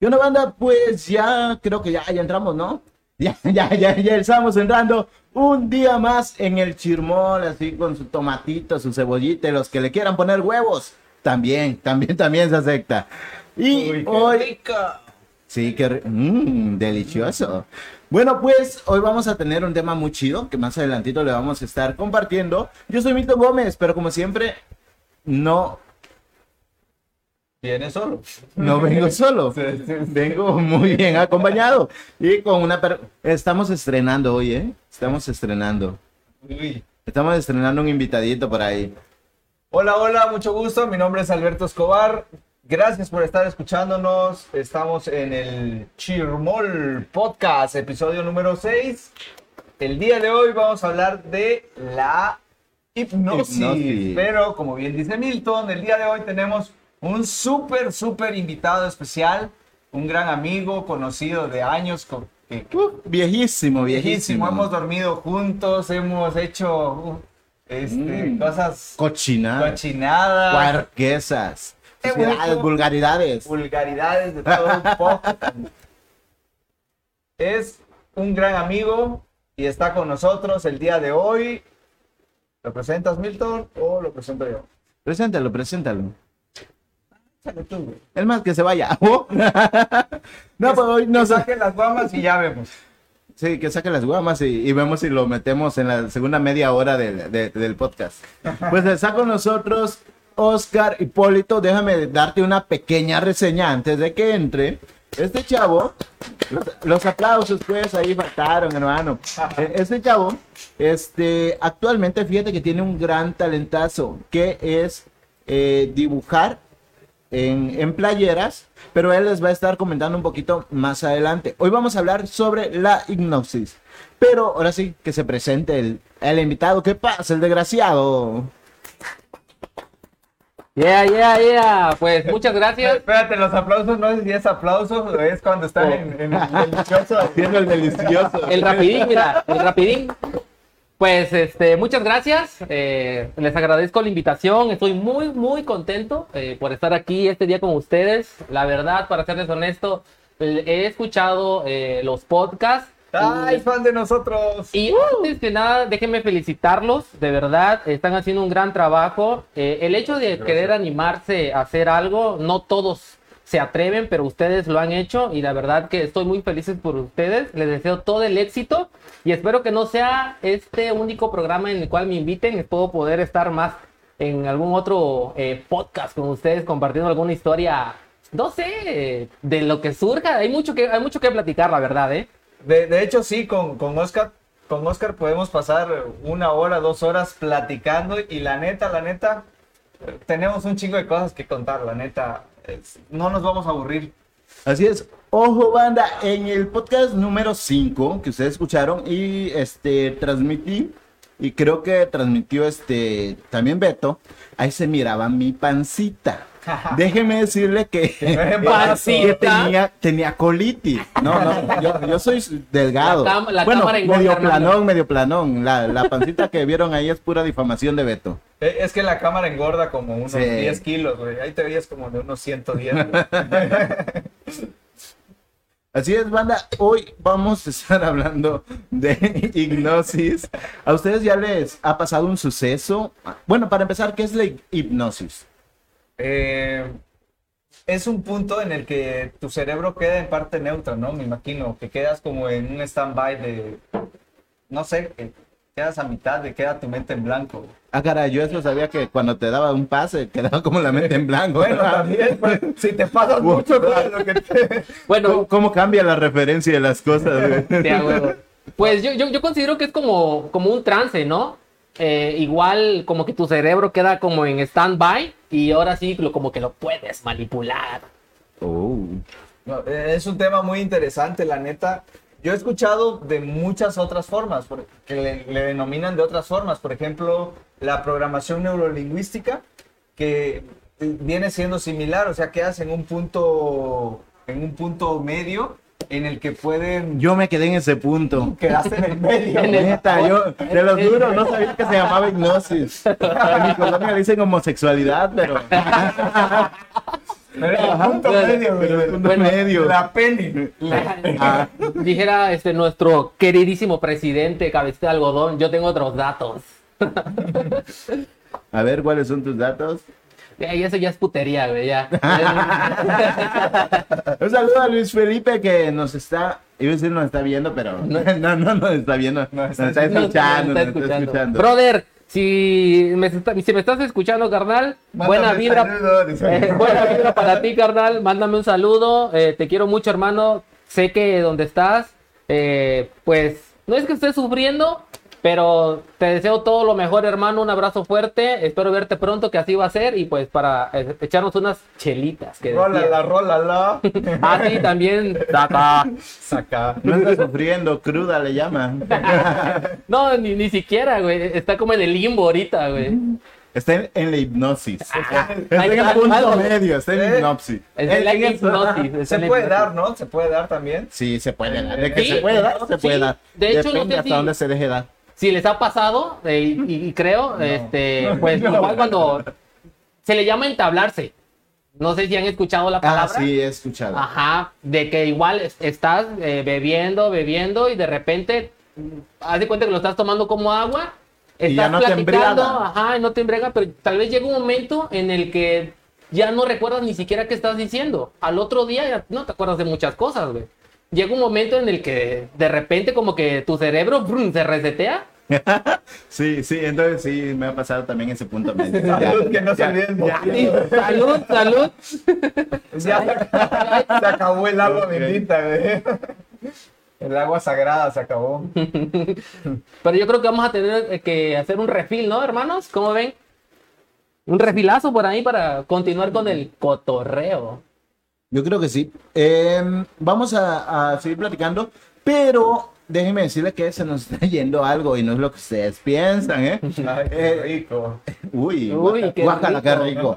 ¿Qué onda, banda? Pues ya creo que ya, ya entramos, ¿no? Ya, ya, ya, ya estamos entrando un día más en el chirmol, así con su tomatito, su cebollita, y los que le quieran poner huevos, también, también, también se acepta. Y Uy, qué hoy, rico. sí, que mmm, delicioso. Bueno, pues hoy vamos a tener un tema muy chido que más adelantito le vamos a estar compartiendo. Yo soy Milton Gómez, pero como siempre, no Viene solo. no vengo solo, Sí, sí, sí. vengo muy bien acompañado y con una... per- Estamos estrenando hoy, ¿eh? Estamos estrenando. Uy. Estamos estrenando un invitadito por ahí. Hola, hola, mucho gusto. Mi nombre es Alberto Escobar. Gracias por estar escuchándonos. Estamos en el Chirmol Podcast, episodio número 6. El día de hoy vamos a hablar de la hipnosis. Hipnosis. Pero, como bien dice Milton, el día de hoy tenemos un súper, súper invitado especial. Un gran amigo, conocido de años, con- Uh, viejísimo, viejísimo. viejísimo. Hemos dormido juntos, hemos hecho uh, este, Mm. cosas Cochinada. cochinadas, Cuarquesas. Vulgaridades. vulgaridades de todo un poco. es un gran amigo y está con nosotros el día de hoy. ¿Lo presentas, Milton, o lo presento yo? Preséntalo, preséntalo. El más que se vaya. Oh. no, pues hoy no Que sé. saque las guamas y ya vemos. Sí, que saque las guamas y, y vemos si lo metemos en la segunda media hora del, de- del podcast. Pues está con nosotros Oscar Hipólito. Déjame darte una pequeña reseña antes de que entre. Este chavo, los, los aplausos pues ahí faltaron, hermano. Eh, Este chavo, este, actualmente fíjate que tiene un gran talentazo, que es eh, dibujar en, en playeras, pero él les va a estar comentando un poquito más adelante. Hoy vamos a hablar sobre la hipnosis. Pero ahora sí, que se presente el, el invitado. ¿Qué pasa, el desgraciado? Yeah, yeah, yeah. Pues muchas gracias. Espérate, los aplausos no es si es aplausos o es cuando están Oh. en, en el delicioso. Haciendo el delicioso. El rapidín, mira, el rapidín. Pues este, muchas gracias. eh, les agradezco la invitación. Estoy muy, muy contento eh, por estar aquí este día con ustedes. La verdad, para serles honesto, he escuchado eh, los podcasts. ¡Ay, fan de nosotros! Y antes que nada, déjenme felicitarlos, de verdad, están haciendo un gran trabajo. Eh, el hecho de querer animarse a hacer algo, no todos se atreven, pero ustedes lo han hecho y la verdad que estoy muy feliz por ustedes. Les deseo todo el éxito y espero que no sea este único programa en el cual me inviten. Espero poder estar más en algún otro eh, podcast con ustedes compartiendo alguna historia, no sé, de lo que surja. Hay mucho que, hay mucho que platicar, la verdad, ¿eh? De, de hecho, sí, con, con Oscar, con Oscar podemos pasar una hora, dos horas platicando y la neta, la neta, tenemos un chingo de cosas que contar, la neta, no nos vamos a aburrir. Así es. Ojo, banda, en el podcast número 5 que ustedes escucharon y este transmití, y creo que transmitió este también Beto, ahí se miraba mi pancita. Déjeme decirle que, que tenía, tenía colitis. No, no, yo, yo soy delgado. La la bueno, cámara engorda, medio planón, medio planón. La, la pancita que vieron ahí es pura difamación de Beto. Eh, Es que la cámara engorda como unos Sí. 10 kilos, güey. Ahí te veías como de unos 110. güey. Así es, banda. Hoy vamos a estar hablando de hipnosis. ¿A ustedes ya les ha pasado un suceso? Bueno, para empezar, ¿qué es la hipnosis? Eh, es un punto en el que tu cerebro queda en parte neutra, ¿no? Me imagino que quedas como en un stand-by de, no sé, que quedas a mitad de queda tu mente en blanco. Ah, caray, yo eso sabía que cuando te daba un pase quedaba como la mente en blanco. Bueno, también, pues, si te pasas mucho, lo que te... Bueno, ¿Cómo, cómo cambia la referencia de las cosas? güey? Pues yo, yo, yo considero que es como, como un trance, ¿no? Eh, igual como que tu cerebro queda como en stand-by y ahora sí lo, como que lo puedes manipular. Oh. Eh, es un tema muy interesante, la neta. Yo he escuchado de muchas otras formas, que le, le denominan de otras formas. Por ejemplo, la programación neurolingüística, que eh, viene siendo similar, o sea, quedas en un punto, en un punto medio en el que pueden... Yo me quedé en ese punto. Quedaste en el medio. En el- Neta, yo, de los duros, no sabía que se llamaba hipnosis. En mi colonia le dicen homosexualidad, pero. Pero el punto medio, güey. pero el punto Bueno, medio. La penny. Ah, Dijera este nuestro queridísimo presidente cabecita de algodón, yo tengo otros datos. a ver, ¿cuáles son tus datos? Y eso ya es putería, güey, ya. Un saludo a Luis Felipe que nos está, iba a decir nos está viendo, pero no, no, no nos está viendo, No, nos está- escuchando, nos está escuchando. Brother, si me, está- si me estás escuchando, carnal, buena vibra. saludos, eh, buena vibra para ti, carnal. Mándame un saludo. eh, te quiero mucho, hermano. Sé que donde estás, eh, pues no es que estés sufriendo, pero te deseo todo lo mejor, hermano. Un abrazo fuerte. Espero verte pronto, que así va a ser. Y pues para eh, echarnos unas chelitas. Que decía. Rólala, rólala. Ah, sí, también. Tata. Saca. No está sufriendo, cruda le llaman. No, ni, ni siquiera, güey. Está como en el limbo ahorita, güey. Está en, en la hipnosis. Está Ahí en el está, punto algo. medio, está en Eh, hipnosis. Es en la en- hipnosis. está Se en la puede hipnosis. dar, ¿no? Se puede dar también. Sí, se puede dar. De que Sí, se puede dar, se sí. puede dar. De hecho, no Depende sé hasta si- dónde se deje dar. Si les ha pasado, eh, y, y creo, este, pues igual cuando se le llama entablarse. No sé si han escuchado la Ah, palabra. sí, he escuchado. Ajá, de que igual es- estás eh, bebiendo, bebiendo y de repente haz de cuenta que lo estás tomando como agua. Y Estás ya no te platicando, embriaga. ajá, y no te embriaga, pero tal vez llega un momento en el que ya no recuerdas ni siquiera qué estás diciendo. Al otro día ya no te acuerdas de muchas cosas, güey. Llega un momento en el que de repente como que tu cerebro brum, se resetea Sí, sí, entonces sí, me ha pasado también ese punto. Salud, que no se olviden. salud, salud. Ya se, acabó el agua Ok. bendita, güey. El agua sagrada se acabó. Pero yo creo que vamos a tener que hacer un refil, ¿no, hermanos? ¿Cómo ven? Un refilazo por ahí para continuar con el cotorreo. Yo creo que sí. Em, vamos a, a seguir platicando, pero déjenme decirles que se nos está yendo algo y no es lo que ustedes piensan, ¿eh? Ay, qué Eh, rico. Uy, Uy, qué guácala, qué rico. rico.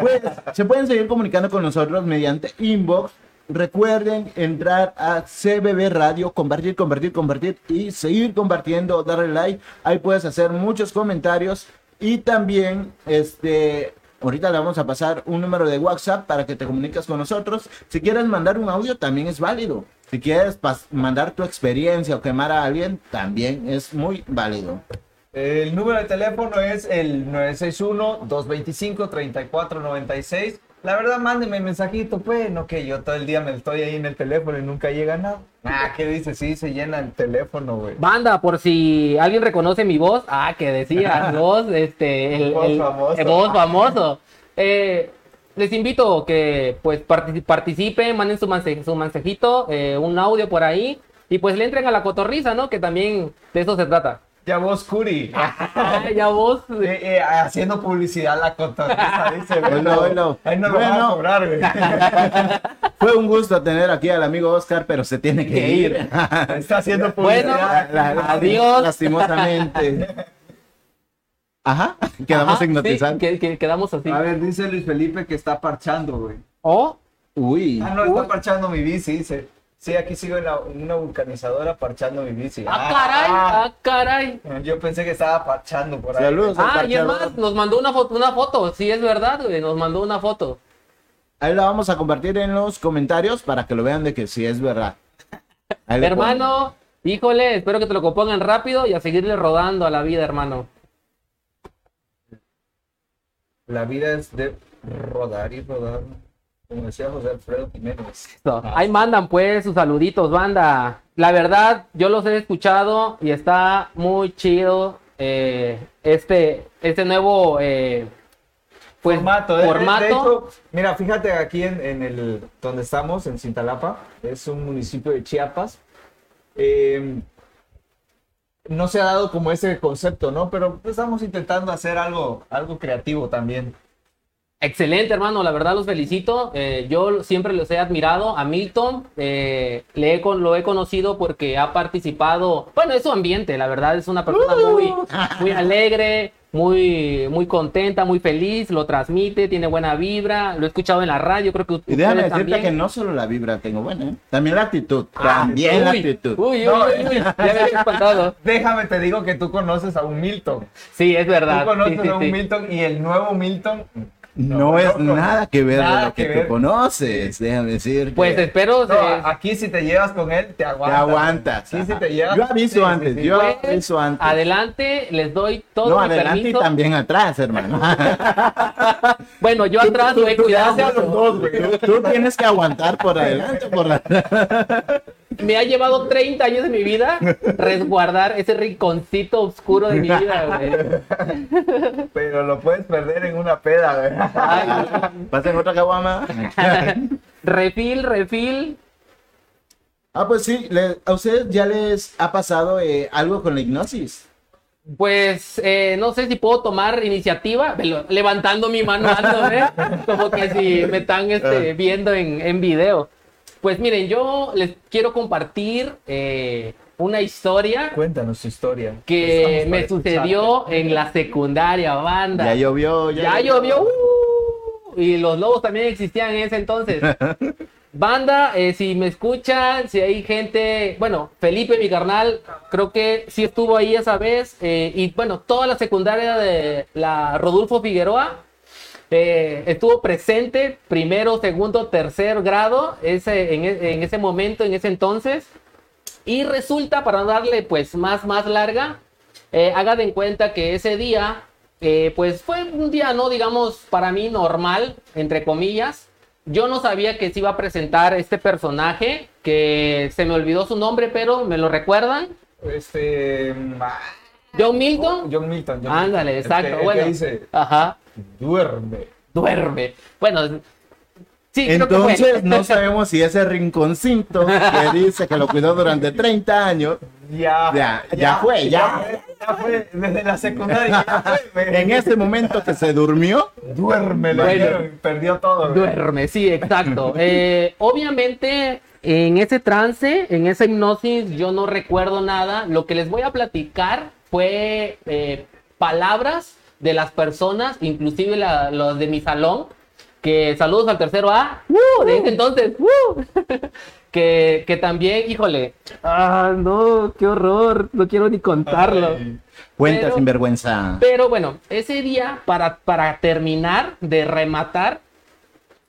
Pues se pueden seguir comunicando con nosotros mediante inbox. Recuerden entrar a CBB Radio, compartir, compartir, compartir y seguir compartiendo, darle like. Ahí puedes hacer muchos comentarios y también, este, ahorita le vamos a pasar un número de WhatsApp para que te comuniques con nosotros. Si quieres mandar un audio, también es válido. Si quieres mandar tu experiencia o quemar a alguien, también es muy válido. El número de teléfono es el 961-225-3496. La verdad, mándeme mensajito, pues, no que yo todo el día me estoy ahí en el teléfono y nunca llega nada. Ah, ¿qué dice? Sí, se llena el teléfono, güey. Banda, por si alguien reconoce mi voz. Ah, que decía, voz, este, el, Voz el- famoso. el voz famoso. Eh, les invito que pues partici- participen, manden su, mensaje- su mensajito, eh, un audio por ahí y pues le entren a la cotorriza, ¿no? Que también de eso se trata. Ya vos, Curi. Ya vos. Eh, eh, haciendo publicidad la cotorriza, dice. güey. Bueno, bueno. Ahí no lo van a Bueno. cobrar, güey. Fue un gusto tener aquí al amigo Oscar, pero se tiene que Que ir. ir. Está haciendo Bueno, publicidad. La- la- Adiós. Lastimosamente. Ajá, quedamos Ajá, sí, hipnotizados. que- que quedamos así. A ver, dice Luis Felipe que está parchando, güey. O Uy, Ah, no, está parchando mi bici, dice. Sí, aquí sigo en la- en una vulcanizadora parchando mi bici. ¡Ah, caray! ¡Ah, caray! Yo pensé que estaba parchando por ahí. Saludos. Ah, y es parchador. más, nos mandó una foto, una foto, sí es verdad, güey, nos mandó una foto. ahí la vamos a compartir en los comentarios para que lo vean de que sí es verdad. Hermano, híjole, espero que te lo compongan rápido y a seguirle rodando a la vida, hermano. La vida es de rodar y rodar. Como decía José Alfredo Jiménez. Ahí mandan pues sus saluditos, banda. La verdad, yo los he escuchado y está muy chido eh, este, este nuevo eh, pues, formato, de- de- formato. de hecho, mira, fíjate aquí en, en el donde estamos, en Cintalapa, es un municipio de Chiapas. Eh, no se ha dado como ese concepto, ¿no? Pero estamos intentando hacer algo, algo creativo también. Excelente, hermano, la verdad los felicito. Eh, yo siempre los he admirado. A Milton eh, le he con- lo he conocido porque ha participado. Bueno, es su ambiente, la verdad es una persona muy, muy alegre, muy, muy contenta, muy feliz. Lo transmite, tiene buena vibra. Lo he escuchado en la radio, creo que Y déjame decirte también. que no solo la vibra tengo buena, ¿eh? también la actitud. Ah, también la actitud. Uy, uy, No, uy, uy, ya me espantado. Déjame te digo que tú conoces a un Milton. Sí, es verdad. Tú conoces Sí, sí, a un sí. Milton y el nuevo Milton no, es no, nada que ver nada de lo que, que tú ver. conoces, déjame decir. Pues espero. No, aquí si te llevas con él, te te aguantas. aguantas. Sí, si te llevas. Yo aviso sí, sí, antes, sí. yo pues, aviso antes. adelante, les doy todo no, mi adelante permiso. y también atrás, hermano. Bueno, yo atrás he cuidado. güey. tú, tú tienes que aguantar por adelante por atrás. Me ha llevado 30 años de mi vida resguardar ese rinconcito oscuro de mi vida, güey. Pero lo puedes perder en una peda, güey. Ay, ¿Pasen otra caguama? refil, refil. Ah, pues sí, le- a ustedes ya les ha pasado eh, algo con la hipnosis. Pues eh, no sé si puedo tomar iniciativa, levantando mi mano ando, ¿eh? como que si me están este, viendo en, en video. Pues miren, yo les quiero compartir eh, una historia Cuéntanos tu historia. que Estamos me sucedió en la secundaria, banda. Ya llovió, Ya llovió. ¡uh! y los lobos también existían en ese entonces. Banda, eh, si me escuchan, si hay gente, bueno, Felipe, mi carnal, creo que sí estuvo ahí esa vez. eh, y bueno, toda la secundaria de la Rodolfo Figueroa eh, estuvo presente, primero, segundo, tercer grado, ese, en, e- en ese momento, en ese entonces. Y resulta, para darle pues más, más larga, eh, hagan en cuenta que ese día, eh, pues fue un día, no digamos, para mí normal, entre comillas. Yo no sabía que se iba a presentar este personaje, que se me olvidó su nombre, pero me lo recuerdan. Este. John Milton. John Milton. John Ándale, Milton. exacto. El que, el bueno, que dice, ajá, duerme. duerme. Bueno, sí, creo que Entonces fue. no sabemos si ese rinconcito que dice que lo cuidó durante 30 años, Ya, Ya, ya fue, ya. Ya fue, desde la secundaria. Ya fue, güey. en ese momento que se durmió, Duerme, y perdió todo. Duerme, sí, exacto. Eh, obviamente, en ese trance, en esa hipnosis, yo no recuerdo nada. Lo que les voy a platicar fue eh, palabras de las personas, inclusive la- los de mi salón, que saludos al tercero A, ¡uh! de ese entonces, ¡uh! que, que también, híjole, ah, no, qué horror, no quiero ni contarlo. Cuenta Pero- sin vergüenza. Pero bueno, ese día, para, para terminar de rematar,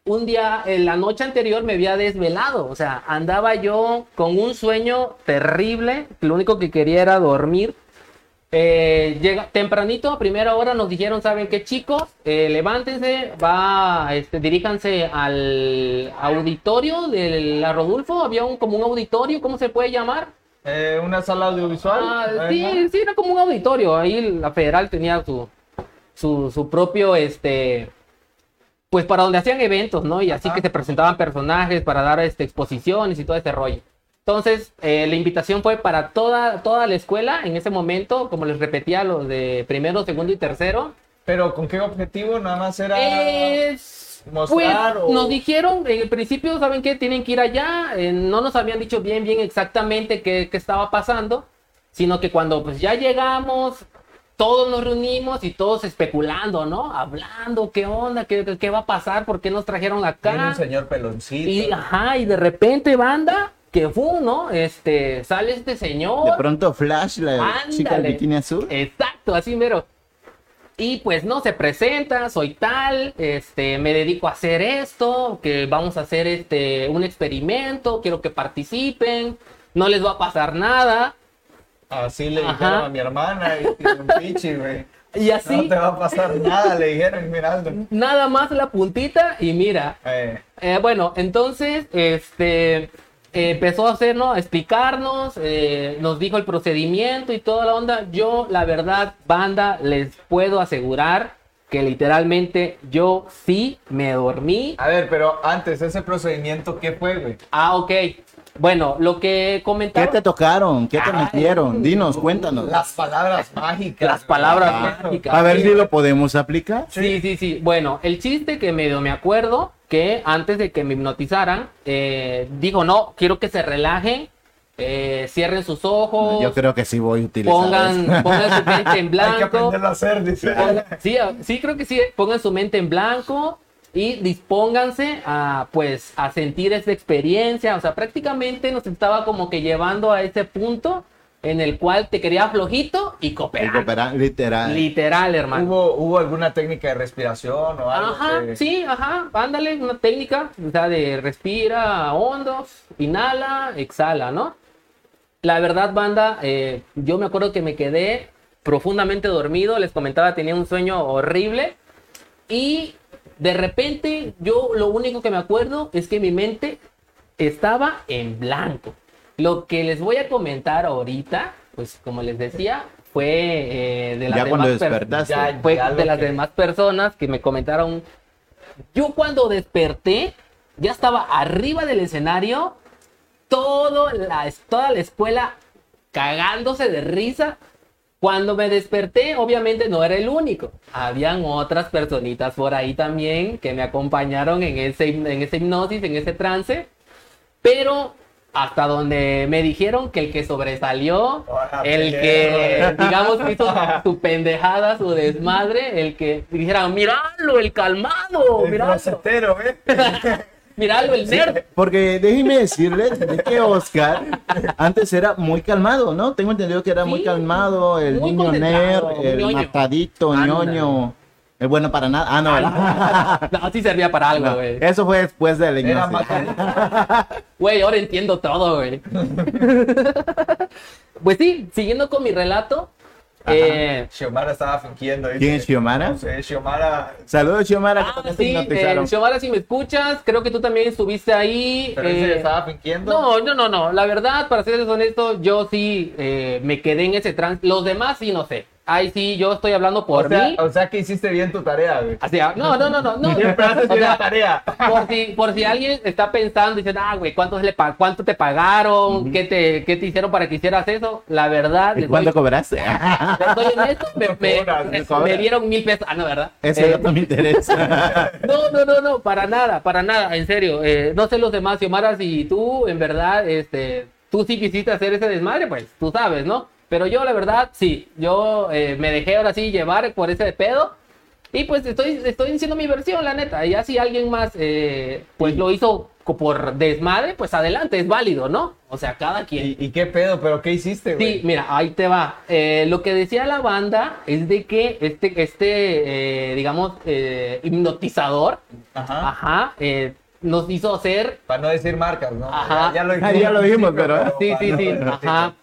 un día, en la noche anterior me había desvelado. O sea, andaba yo con un sueño terrible. Lo único que quería era dormir. Eh, llega, tempranito, a primera hora, nos dijeron, ¿saben qué, chicos? Eh, levántense, va, este, diríjanse al auditorio de la Rodulfo. Había un, como un auditorio, ¿cómo se puede llamar? Eh, una sala audiovisual. Ah, Ajá. sí, sí, era como un auditorio. Ahí la federal tenía su, su, su propio, este, pues para donde hacían eventos, ¿no? Y así Ajá. que se presentaban personajes para dar este, exposiciones y todo ese rollo. Entonces, eh, la invitación fue para toda, toda la escuela en ese momento, como les repetía, los de primero, segundo y tercero. Pero ¿con qué objetivo? Nada más era. Es, pues, mostrar o- nos dijeron en el principio, ¿saben qué? Tienen que ir allá. Eh, no nos habían dicho bien, bien exactamente qué, qué estaba pasando, sino que cuando pues ya llegamos, todos nos reunimos y todos especulando, ¿no? Hablando, ¿qué onda? ¿Qué, qué- va a pasar? ¿Por qué nos trajeron Viene acá? un señor peloncito. Y, ajá, y de repente, banda, que fue, ¿no? Este, sale este señor. De pronto Flash, la chica del bikini azul. Exacto, así mero. Y pues no se presenta, soy tal, este, me dedico a hacer esto, que vamos a hacer este un experimento, quiero que participen, no les va a pasar nada. Así le Ajá. dijeron a mi hermana y tiene un pichi, güey. Y así, No te va a pasar nada, le dijeron, mirando. nada más la puntita y mira, Eh, Eh, bueno, entonces, este, eh, empezó a hacer, ¿no? A explicarnos, eh, nos dijo el procedimiento y toda la onda. Yo, la verdad, banda, les puedo asegurar que literalmente yo sí me dormí. a ver, pero antes, ese procedimiento, ¿qué fue, güey? Ah, ok. Bueno, lo que ¿Qué comentaba... te tocaron? ¿Qué te Ay, metieron? Dinos, cuéntanos. Las palabras mágicas. Las palabras mágicas. A ver si lo podemos aplicar. Sí, sí, sí. Bueno, el chiste que medio me acuerdo que antes de que me hipnotizaran, eh, dijo, no, quiero que se relajen, eh, cierren sus ojos. Yo creo que sí voy a utilizar. pongan, eso. pongan su mente en Hay que blanco. aprenderlo a hacer, dice. Pongan- sí, ah, sí, creo que sí. Pongan su mente en blanco y dispónganse a, pues, a sentir esta experiencia. O sea, prácticamente nos estaba como que llevando a ese punto en el cual te quería flojito y Y cooperar. cooperar, literal. Literal, hermano. ¿Hubo, ¿Hubo alguna técnica de respiración o algo? Ajá, que- sí, ajá, ándale, una técnica, o sea, de respira hondos, inhala, exhala, ¿no? La verdad, banda, eh, yo me acuerdo que me quedé profundamente dormido, les comentaba, tenía un sueño horrible y de repente yo lo único que me acuerdo es que mi mente estaba en blanco. Lo que les voy a comentar ahorita, pues como les decía, fue eh, de las Ya demás per- despertaste. Ya, fue ya lo de las que- demás personas que me comentaron. Yo cuando desperté, ya estaba arriba del escenario, todo la, toda la escuela cagándose de risa. Cuando me desperté, obviamente no era el único. Habían otras personitas por ahí también que me acompañaron en ese, en ese hipnosis, en ese trance. Pero hasta donde me dijeron que el que sobresalió, Hola, el que, digamos, hizo su pendejada, su desmadre, el que dijera, míralo, el calmado, El míralo, closetero, ¿eh? míralo, el nerd. Porque déjenme decirles de que Oscar antes era muy calmado, ¿no? Tengo entendido que era muy calmado, el muy niño nerd, el ñoño. matadito, ñoño, el bueno para nada. Ah, no, ¿verdad? No, sí servía para algo, No, güey. eso fue después de la más Güey, ahora entiendo todo, güey. pues sí, siguiendo con mi relato. eh, Xiomara estaba fingiendo. ¿Quién es Xiomara? No sé, Xiomara. Saludos, Xiomara. ah, sí, eh, Xiomara, si me escuchas, creo que tú también estuviste ahí. Pero dice que eh, estaba fingiendo. No, no, no, no. La verdad, para serles honesto, yo sí eh, me quedé en ese trance. Los demás sí, no sé. Ahí sí, yo estoy hablando por o, sea, mí. o sea que hiciste bien tu tarea, güey. Sea, no, no, no, no. no. Siempre haces bien la tarea. por si, por si alguien está pensando, diciendo, ah, güey, ¿cuánto, le ¿cuánto te pagaron? ¿Qué, te, ¿Qué te hicieron para que hicieras eso? La verdad, ¿Y cuánto doy- cobraste? les doy honesto, me, me- cobras, me- no cobras. me dieron mil pesos. Ah, no, ¿verdad? Ese Eh, dato me interesa. no, no, no, no, para nada, para nada, en serio. Eh, no sé los demás, Xiomara, si tú, en verdad, este, tú sí quisiste hacer ese desmadre, pues tú sabes, ¿no? Pero yo, la verdad, sí, yo eh, me dejé ahora sí llevar por ese pedo. Y pues estoy, estoy diciendo mi versión, la neta. Y ya si alguien más, eh, pues lo hizo por desmadre, pues adelante, es válido, ¿no? O sea, cada quien. ¿Y, y qué pedo? ¿Pero qué hiciste, güey? Sí, mira, ahí te va. Eh, lo que decía la banda es de que este, este eh, digamos, eh, hipnotizador, Ajá. ajá, eh, nos hizo hacer, Para no decir marcas, ¿no? Ajá. Ya, ya lo Ah, ya lo vimos, pero- sí, para sí, no- sí, ajá,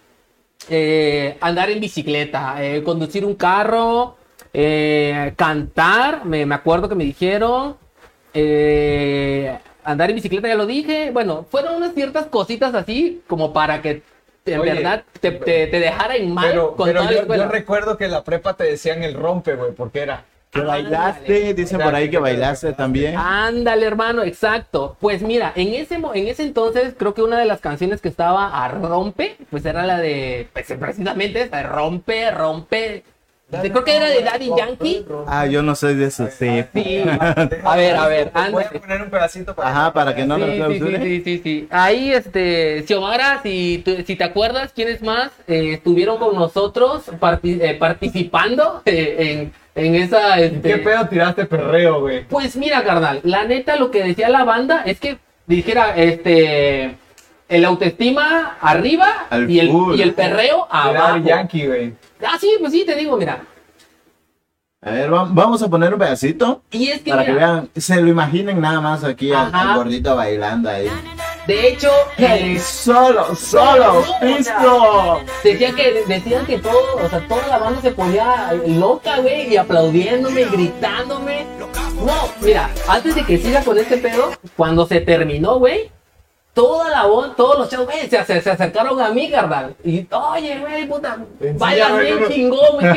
eh, andar en bicicleta, eh, conducir un carro, eh, cantar, me, me acuerdo que me dijeron, eh, andar en bicicleta, ya lo dije, bueno, fueron unas ciertas cositas así como para que en Oye, verdad te, te, te dejara en mal Pero, con pero toda la yo, yo recuerdo que en la prepa te decían el rompe, güey, porque era. Que bailaste, dicen por ahí que que te bailaste también. Ándale, hermano, exacto. Pues mira, en ese, en ese entonces creo que una de las canciones que estaba a rompe, pues era la de, pues precisamente de rompe, rompe. De- creo que era de Daddy Yankee. Ah, yo no soy de eso, sí. Sí. A ver, a ver, Voy a poner un pedacito para Ajá, para que no Sí, lo sí, sí, clausure. sí, sí, sí. Ahí, este, Xiomara, si, tú- si te acuerdas, ¿quiénes más eh, estuvieron con nosotros parti- eh, participando eh, en, en esa... este, ¿Qué pedo tiraste perreo, güey? Pues mira, carnal, la neta lo que decía la banda es que dijera, este, el autoestima arriba Al y el, full. y el perreo Era abajo. Yankee, güey. Ah, sí, pues sí, te digo, mira. A ver, va- vamos a poner un pedacito Y es que, para que vean, se lo imaginen nada más aquí al, gordito bailando ahí. de hecho, ¡Hey, solo, solo, listo! decía que, decían que todo, o sea, toda la banda se ponía loca, güey, y aplaudiéndome, y gritándome. No, mira, antes de que siga con este pedo, cuando se terminó, güey, toda la onda, todos los chavos, güey, se, se- acercaron a mí, carnal. Y, oye, güey, puta, bailas bien chingón, güey,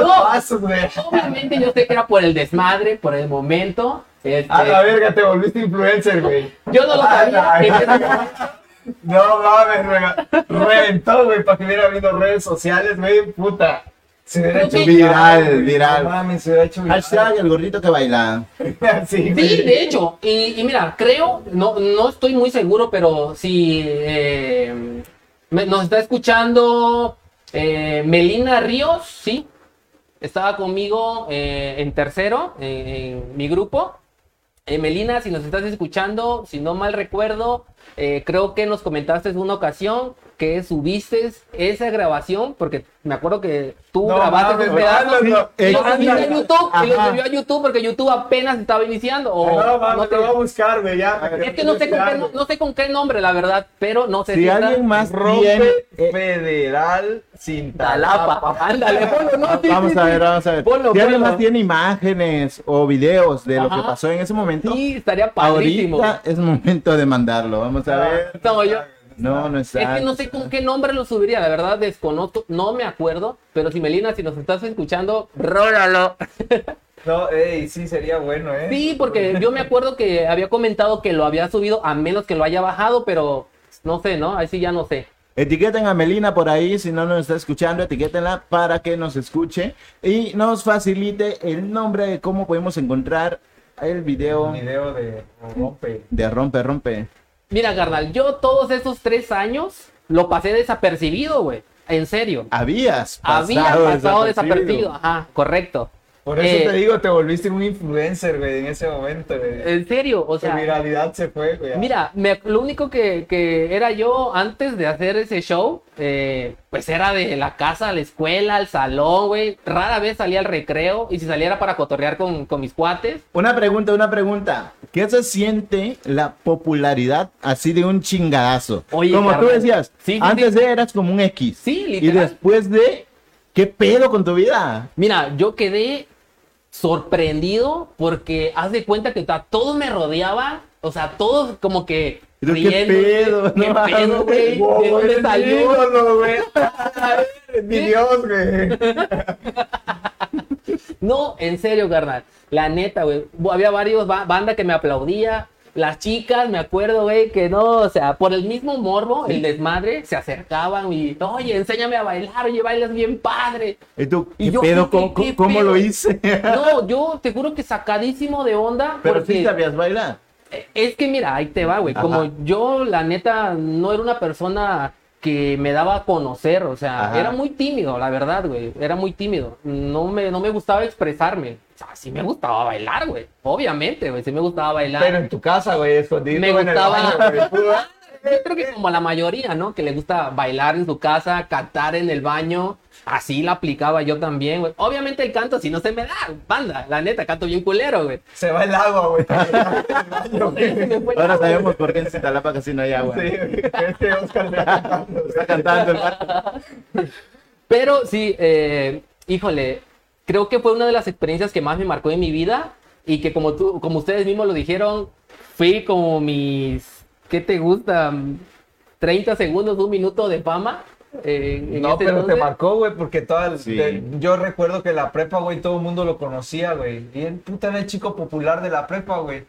pasos, obviamente yo sé que era por el desmadre, por el momento. este, A la verga, te volviste influencer, güey. yo no lo sabía. Ay, ay, momento. No mames, reventó, güey, para que hubiera habido redes sociales, güey, puta. Se hubiera hecho Viral, viral. No mames, se hubiera hecho viral. Hashtag el gordito que baila. sí, de hecho, y, y mira, creo, no, no estoy muy seguro, pero si eh, me- nos está escuchando eh, Melina Ríos, sí, estaba conmigo eh, en tercero, en, en mi grupo. Eh, Melina, si nos estás escuchando, si no mal recuerdo, eh, creo que nos comentaste en una ocasión que subiste esa grabación, porque me acuerdo que tú No grabaste mames, un pedazo mándalo. y lo subiste a YouTube y lo Ajá. subió a YouTube porque YouTube apenas estaba iniciando. O No, mames, te- te voy a buscar, güey, ya. es que no sé, con qué, no, no sé con qué nombre, la verdad, pero no sé Si está- alguien más Rompe tiene... eh, Federal sin Talapa. talapa. Ándale, ponlo, no, sí, Vamos sí, a ver, vamos a ver. Ponlo, si alguien más tiene imágenes o videos de lo que Ajá. pasó en ese momento, Sí, estaría padrísimo. ahorita es momento de mandarlo. Vamos a ver. No, yo- No, no está. Es que no sé con qué nombre lo subiría, la verdad desconozco, no me acuerdo, pero si Melina, si nos estás escuchando, rólalo. No, ey, sí, sería bueno, ¿eh? Sí, porque yo me acuerdo que había comentado que lo había subido a menos que lo haya bajado, pero no sé, ¿no? Ahí sí ya no sé. Etiqueten a Melina por ahí, si no nos está escuchando, etiquétenla para que nos escuche y nos facilite el nombre de cómo podemos encontrar el video Un video de rompe. de Rompe Rompe. Mira, carnal, yo todos esos tres años lo pasé desapercibido, güey. En serio. Habías pasado, Había pasado desapercibido. Ajá, correcto. Por eso Eh, te digo, te volviste un influencer, güey, en ese momento, güey. En serio, o Tu sea. viralidad se fue, güey. Mira, me- lo único que, que era yo antes de hacer ese show, eh, pues era de la casa a la escuela, al salón, güey. Rara vez salía al recreo y si saliera para cotorrear con, con mis cuates. Una pregunta, una pregunta. ¿Qué se siente la popularidad así de un chingadazo? Oye, como tú decías, Sí, sí, antes sí. de eras como un X. Sí, Y literal. después de, ¿qué pedo con tu vida? Mira, yo quedé sorprendido porque haz de cuenta que todos me rodeaban, o sea, todos como que Pero, ¿qué pedo? ¿Qué No pedo, güey? Wow, ¿De dónde salió? ídolo, güey. Mi Dios, güey. No, en serio, carnal. La neta, güey. Había varios ba- bandas que me aplaudía. Las chicas, me acuerdo, güey, que no, o sea, por el mismo morbo, el desmadre, se acercaban y, oye, enséñame a bailar, oye, bailas bien padre. ¿Y tú, Y qué yo, pedo? ¿qué- ¿Cómo, qué cómo pedo? lo hice? No, yo te juro que sacadísimo de onda, Pero porque sí sabías bailar. es que mira, ahí te va, güey. Como yo, la neta, no era una persona que me daba a conocer, o sea, Ajá. era muy tímido, la verdad, güey. Era muy tímido. No me, no me gustaba expresarme. O sea, sí me gustaba bailar, güey. Obviamente, güey, sí me gustaba bailar. Pero en tu casa, güey, escondido me en el gustaba. baño. Yo creo que como la mayoría, ¿no? Que le gusta bailar en su casa, cantar en el baño. Así la aplicaba yo también, güey. Obviamente el canto, si no se me da, banda, la neta, canto bien culero, güey. Se va el agua, güey. Ahora sabemos por qué en Citalapa casi no hay agua. Sí, este Oscar está cantando. Está cantando el. Pero sí, eh, híjole, creo que fue una de las experiencias que más me marcó en mi vida y que como tú, como ustedes mismos lo dijeron, fui como mis, ¿qué te gusta? 30 segundos, un minuto de fama. eh, en No, ese pero te marcó, güey, porque toda el- Sí. de- yo recuerdo que la prepa, güey, todo el mundo lo conocía, güey. Y el puta era el chico popular de la prepa, güey.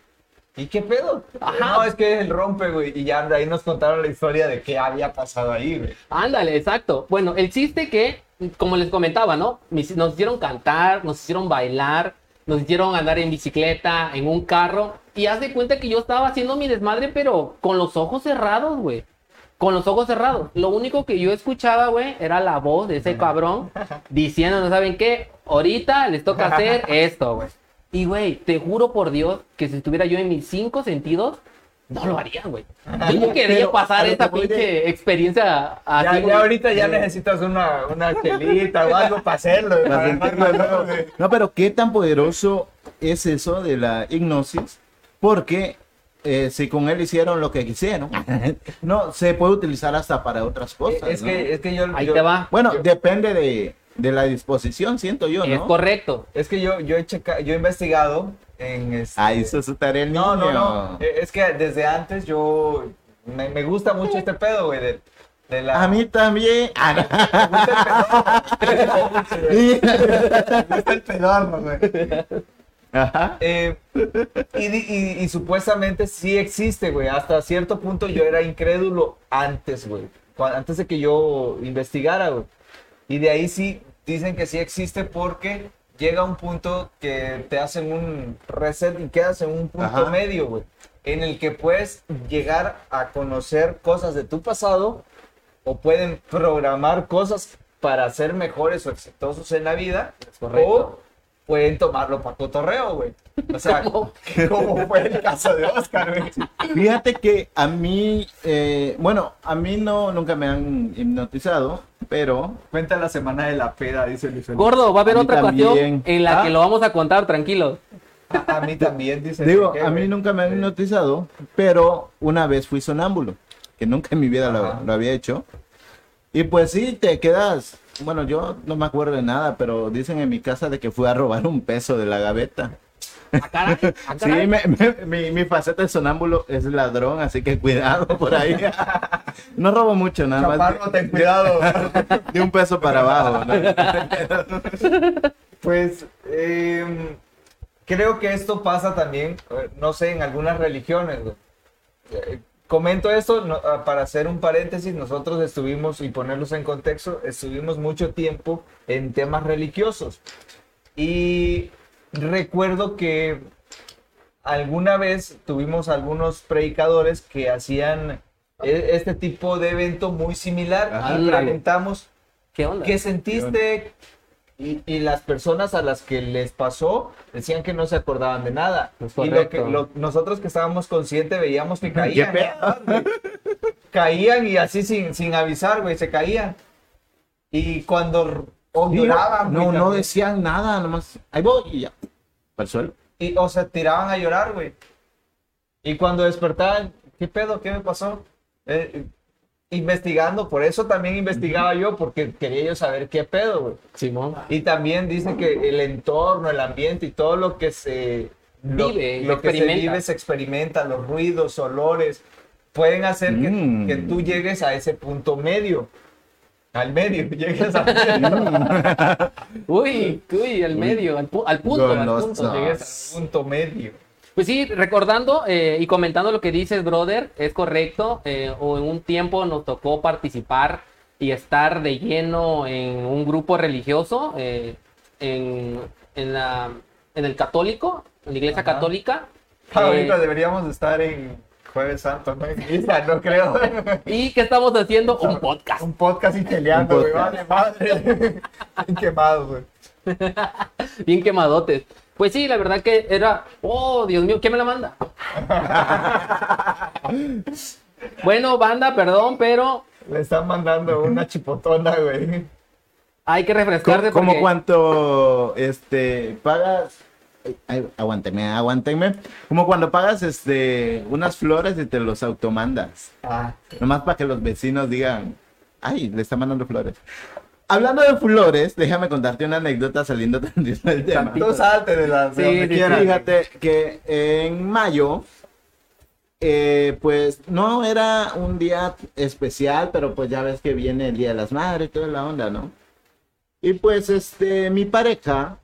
¿Y qué pedo? Ajá. No, es que el rompe, güey. Y ya de ahí nos contaron la historia de qué había pasado ahí, güey. Ándale, exacto. Bueno, el chiste que, como les comentaba, ¿no? Nos hicieron cantar, nos hicieron bailar, nos hicieron andar en bicicleta, en un carro. Y haz de cuenta que yo estaba haciendo mi desmadre, pero con los ojos cerrados, güey. Con los ojos cerrados. Lo único que yo escuchaba, güey, era la voz de ese cabrón diciendo, ¿no saben qué? Ahorita les toca hacer esto, güey. Y, güey, te juro por Dios que si estuviera yo en mis cinco sentidos, no lo haría, güey. Yo no quería Pero, pasar esta pinche experiencia así. Ya, ya ahorita ya necesitas una, una chelita o algo para hacerlo. Para para sentirlo de nuevo. No, pero qué tan poderoso es eso de la hipnosis, porque eh, si con él hicieron lo que quisieron, no, se puede utilizar hasta para otras cosas. Es ¿no? que, es que yo, Ahí yo- te va. Bueno, yo- depende de, de la disposición, siento yo, Es ¿no? correcto. Es que yo, yo he checa, yo he investigado en este... Ah, hizo su tarea el No, no, niño. no. Eh, Es que desde antes yo me, me gusta mucho este pedo, güey, de, de la. A mí también. Ah, Me gusta el pedorro, güey. Ajá. Eh, y, y- y supuestamente sí existe, güey. Hasta cierto punto yo era incrédulo antes, güey. Antes de que yo investigara, güey. Y de ahí sí dicen que sí existe porque llega un punto que te hacen un reset y quedas en un punto Ajá. medio, güey. En el que puedes llegar a conocer cosas de tu pasado o pueden programar cosas para ser mejores o exitosos en la vida. correcto. O pueden tomarlo para cotorreo, güey. O sea, como fue el caso de Oscar, güey. Fíjate que a mí, eh, bueno, a mí no, nunca me han hipnotizado, pero Cuenta la semana de la peda, dice Luis Felipe. Gordo, va a haber A otra ocasión en la Ah. que lo vamos a contar, tranquilos. A, a mí también, dice. digo, a mí güey. nunca me han hipnotizado, pero una vez fui sonámbulo, que nunca en mi vida lo, lo había hecho. Y pues sí, te quedas, bueno, yo no me acuerdo de nada, pero dicen en mi casa de que fui a robar un peso de la gaveta. ¿A caray? ¿A Sí, me- me- mi, mi faceta de sonámbulo es ladrón, así que cuidado por ahí. No robo mucho, nada más. Chaparro, ten cuidado. De un peso para abajo. ¿no? Pues em, creo que esto pasa también, eh, no sé, en algunas religiones. Comento esto no- ah, para hacer un paréntesis. Nosotros estuvimos, y ponerlos en contexto, estuvimos mucho tiempo en temas religiosos. Y recuerdo que alguna vez tuvimos algunos predicadores que hacían eh, este tipo de evento muy similar. Ajá. Y preguntamos, ¿Qué onda? ¿Qué sentiste? Y, y las personas a las que les pasó decían que no se acordaban de nada. Y lo que, lo- nosotros que estábamos conscientes veíamos que ¿Qué caían. caían y así sin, sin avisar, güey, se caían. Y cuando o lloraban, No, no decían nada, nomás. Ahí voy y ya. Para el suelo. Y, o se tiraban a llorar, güey. Y cuando despertaban, ¿qué pedo? ¿Qué me pasó? Eh, investigando, por eso también investigaba yo, porque quería yo saber qué pedo, güey. Simón. Y también dice que el entorno, el ambiente y todo lo que se Vive, lo que se vive se experimenta, los ruidos, olores, pueden hacer que, Mm. que tú llegues a ese punto medio. Al medio, llegues al medio. Uy, uy, al medio, al, pu- al punto, al punto. llegues al punto medio. Pues sí, recordando eh, y comentando lo que dices, brother, es correcto. eh, o en un tiempo nos tocó participar y estar de lleno en un grupo religioso eh, en, en, la, en el católico, en la iglesia Ajá. católica. Ahorita eh, deberíamos de estar en Jueves Santo, ¿no? Misa, no creo. y que estamos haciendo un podcast. Un podcast italiano, Un güey, vale, madre. Bien quemado, güey. Bien quemadotes. Pues sí, la verdad que era. Oh, Dios mío, ¿quién me la manda? bueno, banda, perdón, pero Le están mandando una chipotona, güey. hay que refrescarse. Como porque- cuando este pagas. Ay, ay, aguántenme, aguántenme. Como cuando pagas este unas flores y te los automandas. Ah, Nomás para que los vecinos digan, ay, le está mandando flores. Hablando de flores, déjame contarte una anécdota saliendo del tema. tú salte de la de Sí. Fíjate que en mayo, eh, pues no era un día especial, pero pues ya ves que viene el Día de las Madres y toda la onda, ¿no? Y pues este, mi pareja,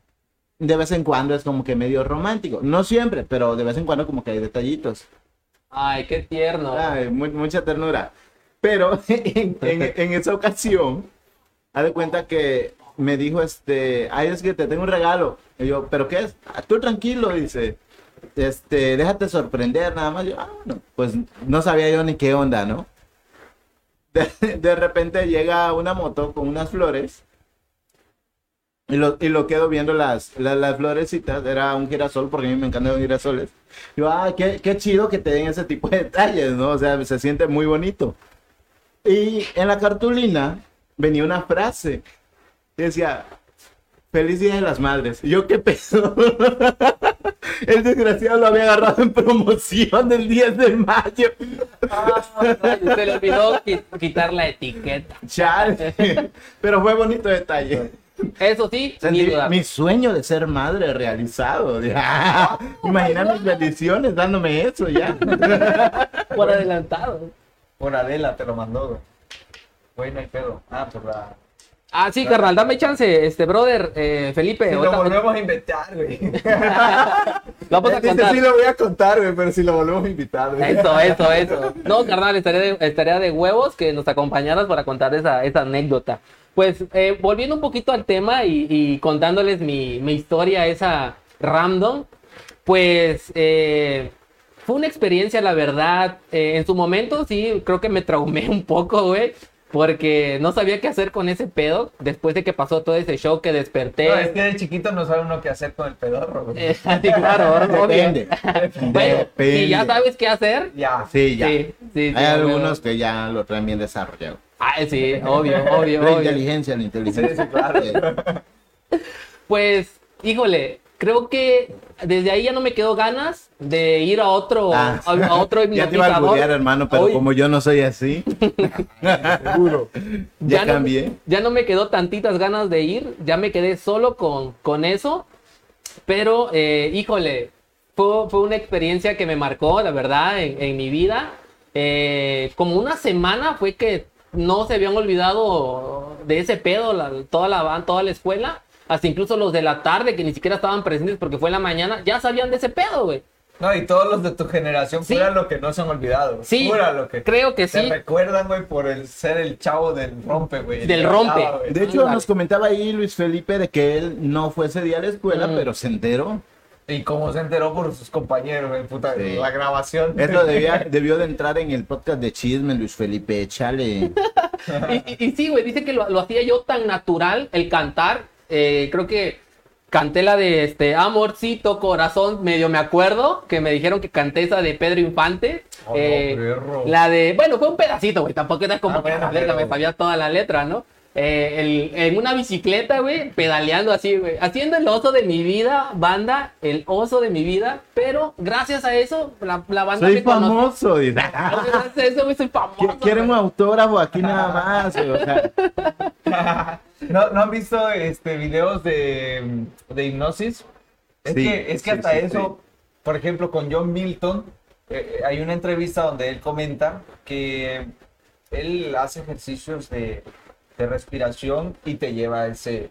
de vez en cuando es como que medio romántico. No siempre, pero de vez en cuando como que hay detallitos. Ay, qué tierno. Ay, mu- mucha ternura. Pero en, en- en esa ocasión, haz de cuenta que me dijo, este, ay, es que te tengo un regalo. Y yo, ¿pero qué es? "Ah, tú tranquilo, dice. Este, déjate sorprender, nada más. Yo, ah, bueno, pues no sabía yo ni qué onda, ¿no? De, de repente llega una moto con unas flores. Y lo, y lo quedo viendo las, las, las florecitas. Era un girasol, porque a mí me encantan los girasoles. Yo, ah, qué, qué chido que te den ese tipo de detalles, ¿no? O sea, se siente muy bonito. Y en la cartulina venía una frase. que Decía, feliz día de las madres. Y yo, ¿qué peso? El desgraciado lo había agarrado en promoción el 10 de mayo. Ah, se le olvidó qui- quitar la etiqueta. Chale. Pero fue bonito detalle. Eso sí, Sentí mi sueño de ser madre realizado. Imagina mis bendiciones dándome eso ya. por adelantado. Por Adela te lo mandó, güey. No hay pedo. Ah, por la. Ah, sí, carnal, dame chance, este brother, eh, Felipe. Si lo volvemos a inventar, güey. lo vamos a Dice, contar. sí lo voy a contar, güey, pero si lo volvemos a invitar, güey. Eso, eso, eso. No, carnal, estaría de, estaría de huevos que nos acompañaras para contar esa, esa anécdota. Pues eh, volviendo un poquito al tema y, y contándoles mi, mi historia, esa random, pues eh, fue una experiencia, la verdad. Eh, en su momento sí, creo que me traumé un poco, güey. Porque no sabía qué hacer con ese pedo después de que pasó todo ese show que desperté. No, es que de chiquito no sabe uno qué hacer con el pedorro, güey. Eh, sí, claro. Depende. Bueno, Depende. si ya sabes qué hacer, Ya. Sí, ya. sí, sí, sí, Hay algunos que ya lo traen bien desarrollado. Ah, sí, obvio, obvio, La obvio. inteligencia, la inteligencia. Sí, sí, claro. Pues, híjole, creo que desde ahí ya no me quedó ganas de ir a otro, Ah. a, a otro Ya te iba a alburear, hermano, pero como yo no soy así, Seguro. ya, no- cambié. ya no me quedó tantitas ganas de ir, ya me quedé solo con, con eso, pero eh, híjole, fue, fue una experiencia que me marcó, la verdad, en, en mi vida. Eh, como una semana fue que no se habían olvidado de ese pedo, la- toda, la, ban- toda la escuela, hasta incluso los de la tarde que ni siquiera estaban presentes porque fue en la mañana, ya sabían de ese pedo, güey. No, y todos los de tu generación, Sí. pura lo que no se han olvidado. Sí, Pura lo que. creo que Te sí. recuerdan, güey, por el ser el chavo del rompe, güey. Del El rompe. De hecho, nos comentaba ahí Luis Felipe de que él no fue ese día a la escuela, Mm. pero se enteró. Y como se enteró por sus compañeros, güey, puta, Sí. la grabación. Esto debía, debió de entrar en el podcast de chisme, Luis Felipe, échale. Y, y- y sí, güey, dice que lo, lo hacía yo tan natural el cantar. Eh, creo que canté la de este Amorcito Corazón, medio me acuerdo, que me dijeron que canté esa de Pedro Infante. Oh, eh, no, la de, bueno, fue un pedacito, güey, tampoco era como Ah, que la pero- me sabía toda la letra, ¿no? Eh, el- en una bicicleta, güey, pedaleando así, güey, haciendo el oso de mi vida, banda, el oso de mi vida, pero gracias a eso, la, la banda Soy me famoso. dice. Gracias a eso, güey, soy famoso. Qui- Quieren un autógrafo aquí nada más. güey, o sea, ¿No, ¿No han visto este videos de, de hipnosis? Es Sí, que, es que sí, hasta sí, eso, por ejemplo, con John Milton, eh, hay una entrevista donde él comenta que él hace ejercicios de, de respiración y te lleva a ese,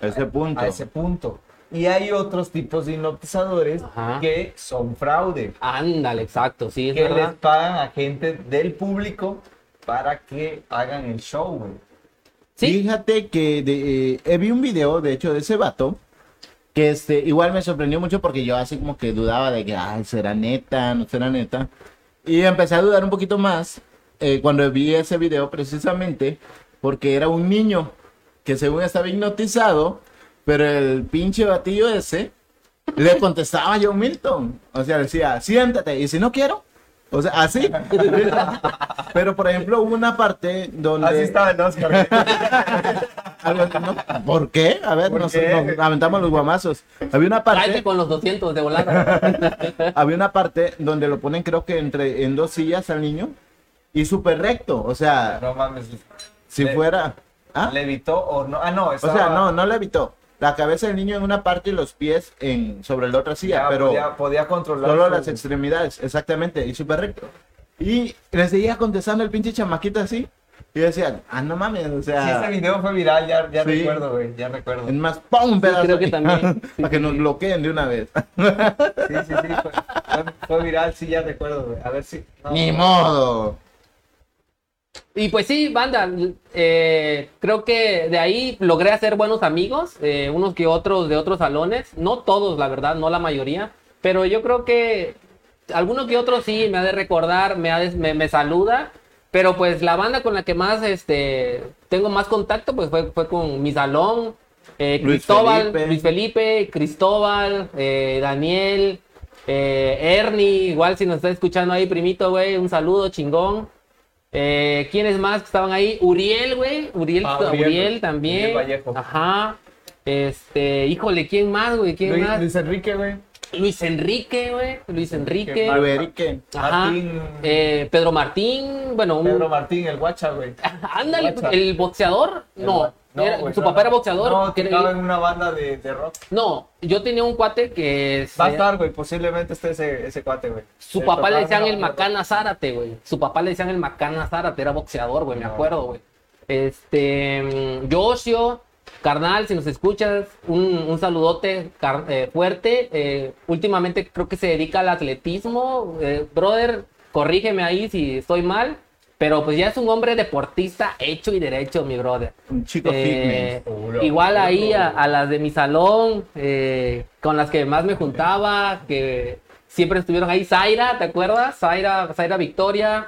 ese punto. a ese punto. Y hay otros tipos de hipnotizadores Ajá. que son fraude, Ándale, exacto, sí, es que les pagan a gente del público para que hagan el show, güey. Sí, Fíjate que de, eh, vi un video, de hecho, de ese vato, que este, igual me sorprendió mucho porque yo así como que dudaba de que, ay, será neta, no será neta. Y empecé a dudar un poquito más eh, cuando vi ese video precisamente porque era un niño que según estaba hipnotizado, pero el pinche batillo ese le contestaba a John Milton. O sea, decía, siéntate, y si no quiero. O sea, así. Pero, por ejemplo, hubo una parte donde... Así estaba el Oscar. No, ¿Por qué? A ver, ¿Por nos, qué? nos aventamos los guamazos. Había una tráete parte, con los 200 de volada. había una parte donde lo ponen creo que entre en dos sillas al niño y súper recto, o sea, no mames. Si le- fuera, ¿ah? ¿Levitó o no? Ah, no, o estaba... sea, no, no le evitó. La cabeza del niño en una parte y los pies en sobre la otra silla, ya pero podía, podía controlar. solo su- las extremidades, exactamente, y súper recto. Y le seguía contestando el pinche chamaquito así. Y decían, ah, no mames, o Sí, sea, ese video fue viral, ya, ya Sí. recuerdo, güey, ya recuerdo. en más, ¡pum! un pedazo. creo que también. Sí, Para que sí, nos sí. bloqueen de una vez. Sí, sí, sí, fue, fue- fue viral, sí, ya recuerdo, güey. A ver si... no, Ni modo. Y pues sí, banda, eh, creo que de ahí logré hacer buenos amigos, eh, unos que otros de otros salones, no todos, la verdad, no la mayoría, pero yo creo que alguno que otro sí me ha de recordar, me, ha de- me, me saluda, pero pues la banda con la que más este, tengo más contacto pues fue, fue con mi salón, eh, Luis Cristóbal, Felipe. Luis Felipe, Cristóbal, eh, Daniel, Ernie, igual si nos está escuchando ahí, primito, güey, un saludo chingón. Eh, ¿Quiénes más que estaban ahí? Uriel, güey. Uriel, Ah, Uriel, Uriel, también. Uriel Vallejo. Ajá. Este, híjole, ¿quién más, güey? ¿Quién Luis, más? Luis Enrique, güey. Luis Enrique, güey. Luis Enrique. Alberique. Ajá. Martín. Eh, Pedro Martín. Bueno, un- Pedro Martín, el guacha, güey. ándale, el boxeador. El No, no, era- güey, su no, papá era boxeador. No, que era- tocaba en una banda de, de rock. no, yo tenía un cuate que Va a estar, güey, posiblemente esté ese, ese cuate, güey. Su papá le decían el Macana Zárate, güey. Su papá le decían el Macana Zárate, era boxeador, güey, me acuerdo, güey. Este, mm, Yoshio, carnal, si nos escuchas, un, un saludote car- eh, fuerte. Eh, últimamente creo que se dedica al atletismo. Eh, brother, corrígeme ahí si estoy mal. Pero pues ya es un hombre deportista hecho y derecho, mi brother. Un chico Eh, fitness. Igual ahí a, a las de mi salón, eh, con las que más me juntaba, que siempre estuvieron ahí. Zaira, ¿te acuerdas? Zaira, Zaira Victoria.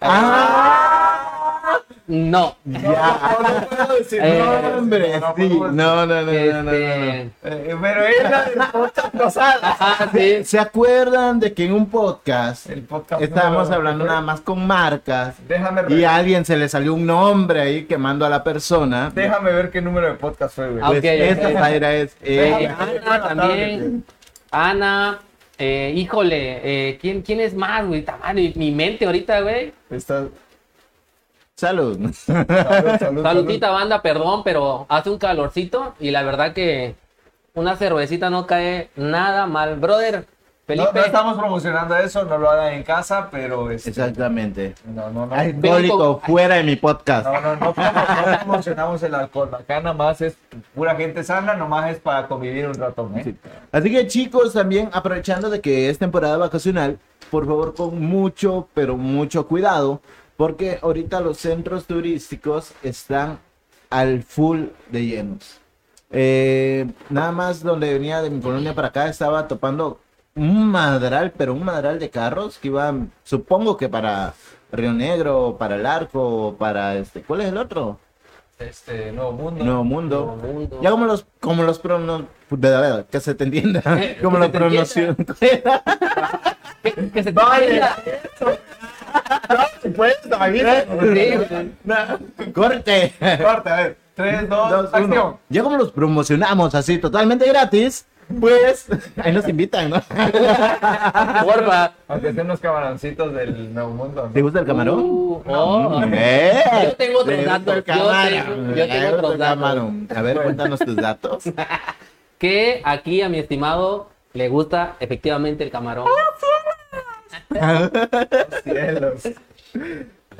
¡Ah! No. Ya. No, no puedo decir. Eh, No, no, no No, no, no, no, no, no, no. Este, Eh, pero es la del podcast sí. ¿Se acuerdan de que en un podcast El podcast estábamos hablando nada más con marcas Déjame y ver. a alguien se le salió un nombre ahí quemando a la persona? Déjame ver qué número de podcast fue, güey. Ah, Pues ok, esta ok. Zaira es. eh, Eh, Ana también. Ana, eh, híjole, eh, ¿quién, ¿quién es más, güey? Mi, mi mente ahorita, güey. Está... salud. Salud, salud, salud. Saludita banda, perdón, pero hace un calorcito y la verdad que una cervecita no cae nada mal. Brother, Felipe. No, no estamos promocionando eso, no lo hagan en casa, pero este, Exactamente. no, no, no. Alcohólico fuera de mi podcast. No, no, no, no promocionamos el alcohol. Acá nada más es pura gente sana, nomás es para convivir un rato, ¿eh? Así que chicos, también aprovechando de que es temporada vacacional, por favor con mucho, pero mucho cuidado, porque ahorita los centros turísticos están al full de llenos. Eh, nada más donde venía de mi colonia para acá estaba topando un madral, pero un madral de carros que iban, supongo que para Río Negro, para el Arco, o para este, ¿cuál es el otro? Este, Nuevo Mundo. Nuevo Mundo. Nuevo Mundo. Ya como los, como los pronos, que se te entienda, como los pronuncian. Que, que se te entienda. Pues. Sí, Corte. Corte, a ver. 3, 2, Dos, uno. acción. Ya como los promocionamos así totalmente gratis, pues ahí nos invitan, ¿no? porfa. Aunque sean unos camaroncitos del Nuevo Mundo. ¿Te gusta el camarón? Uh, oh. ¡Eh! Yo tengo otros ¿Te gusta datos, el yo camarón? tengo- yo tengo ¿Te gusta el otros datos. camarón? A ver, cuéntanos tus datos. Que aquí a mi estimado le gusta efectivamente el camarón. Cielos.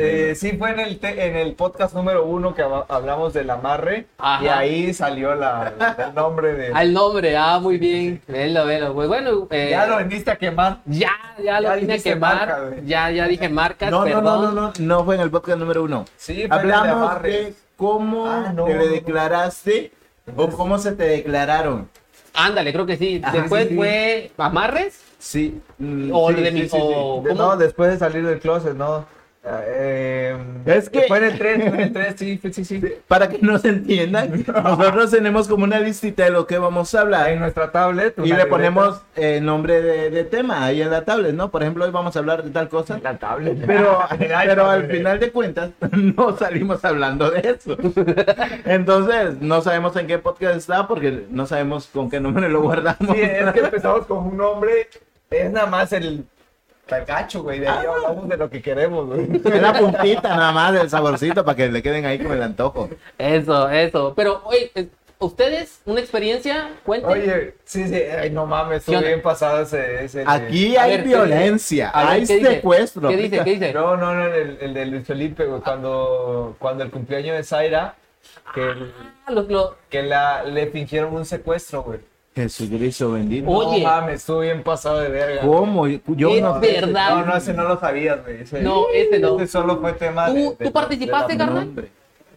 Eh, sí, fue en el, te- en el podcast número uno que hab- hablamos del amarre Ajá. y ahí salió la, el nombre de... Al nombre, ah, muy bien. Velo, velo. Pues bueno, eh, Ya lo vendiste a quemar. ya, ya lo vine a quemar. marca, ya, ya dije marcas, No, no, perdón. no, no, no, no fue en el podcast número uno. Sí, fue en el de Hablamos amarre. de cómo Ah, no. te le declaraste o cómo se te declararon. Ándale, creo que sí. Ajá, Después sí. fue amarres. Sí. mm, O sí, de sí, mi- sí, sí. o- De- ¿Cómo? No, después de salir del closet, no. Eh, Es que- Fue en el 3, fue en el 3, sí, sí, sí. Para que nos entiendan, nosotros tenemos como una listita de lo que vamos a hablar. En nuestra tablet. Y le libreta. ponemos el nombre de, de tema ahí en la tablet, ¿no? Por ejemplo, hoy vamos a hablar de tal cosa. La tablet. Pero, pero al güey. final de cuentas no salimos hablando de eso. Entonces, no sabemos en qué podcast está porque no sabemos con qué nombre lo guardamos. Sí, es que empezamos con un nombre. Es nada más el. Tacacho, güey. De ahí hablamos de lo que queremos, güey. Es la puntita nada más del saborcito para que le queden ahí con el antojo. Eso, eso. Pero, oye, ¿ustedes una experiencia? Cuenten. Oye, sí, sí. Ay, no mames, ¿Qué estuvo onda? bien pasado ese. ese Aquí hay ver, ¿qué violencia, ver, hay ¿qué dice? secuestro. ¿Qué dice? ¿Qué dice? No, no, no, el, el de Luis Felipe, güey. Cuando, cuando el cumpleaños de Zaira, que, Ah, los- los- que la, le fingieron un secuestro, güey. Jesucristo bendito. Oye. No mames, estuvo bien pasado de verga. ¿Cómo? Yo Es no verdad. No, no, ese no lo sabías, güey. Ese- No, ese no. Ese solo fue tema ¿Tú- de- tú participaste, carnal?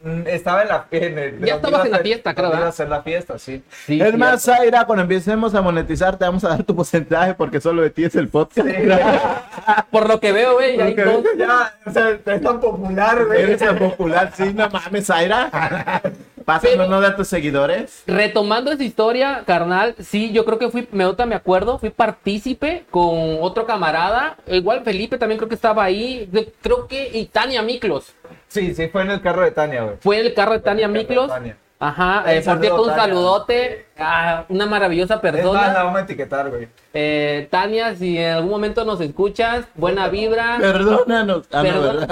Mm, Estaba en la en el- Ya estabas en la fiesta, creo, donde iba ¿verdad? a hacer la fiesta, sí. Sí, es sí, más, Zaira, cuando empecemos a monetizar, te vamos a dar tu porcentaje porque solo de ti es el podcast. Por lo que veo, güey, dos. ya, o sea, es tan popular, güey. Eres tan popular, sí, no mames, Zaira. Pásanos uno de tus seguidores. Retomando esa historia, carnal, sí, yo creo que fui, me, me acuerdo, fui partícipe con otro camarada, igual Felipe también creo que estaba ahí, de- creo que y Tania Miklos, Sí, sí, fue en el carro de Tania, güey. fue el carro de Tania Fue el carro de Miklos, Tania. Ajá, eh, por cierto un Tania. saludote, a una maravillosa Es más, la persona, vamos a etiquetar, güey. Eh, Tania, si en algún momento nos escuchas, buena vibra, Perdónanos. Ah, Perdón.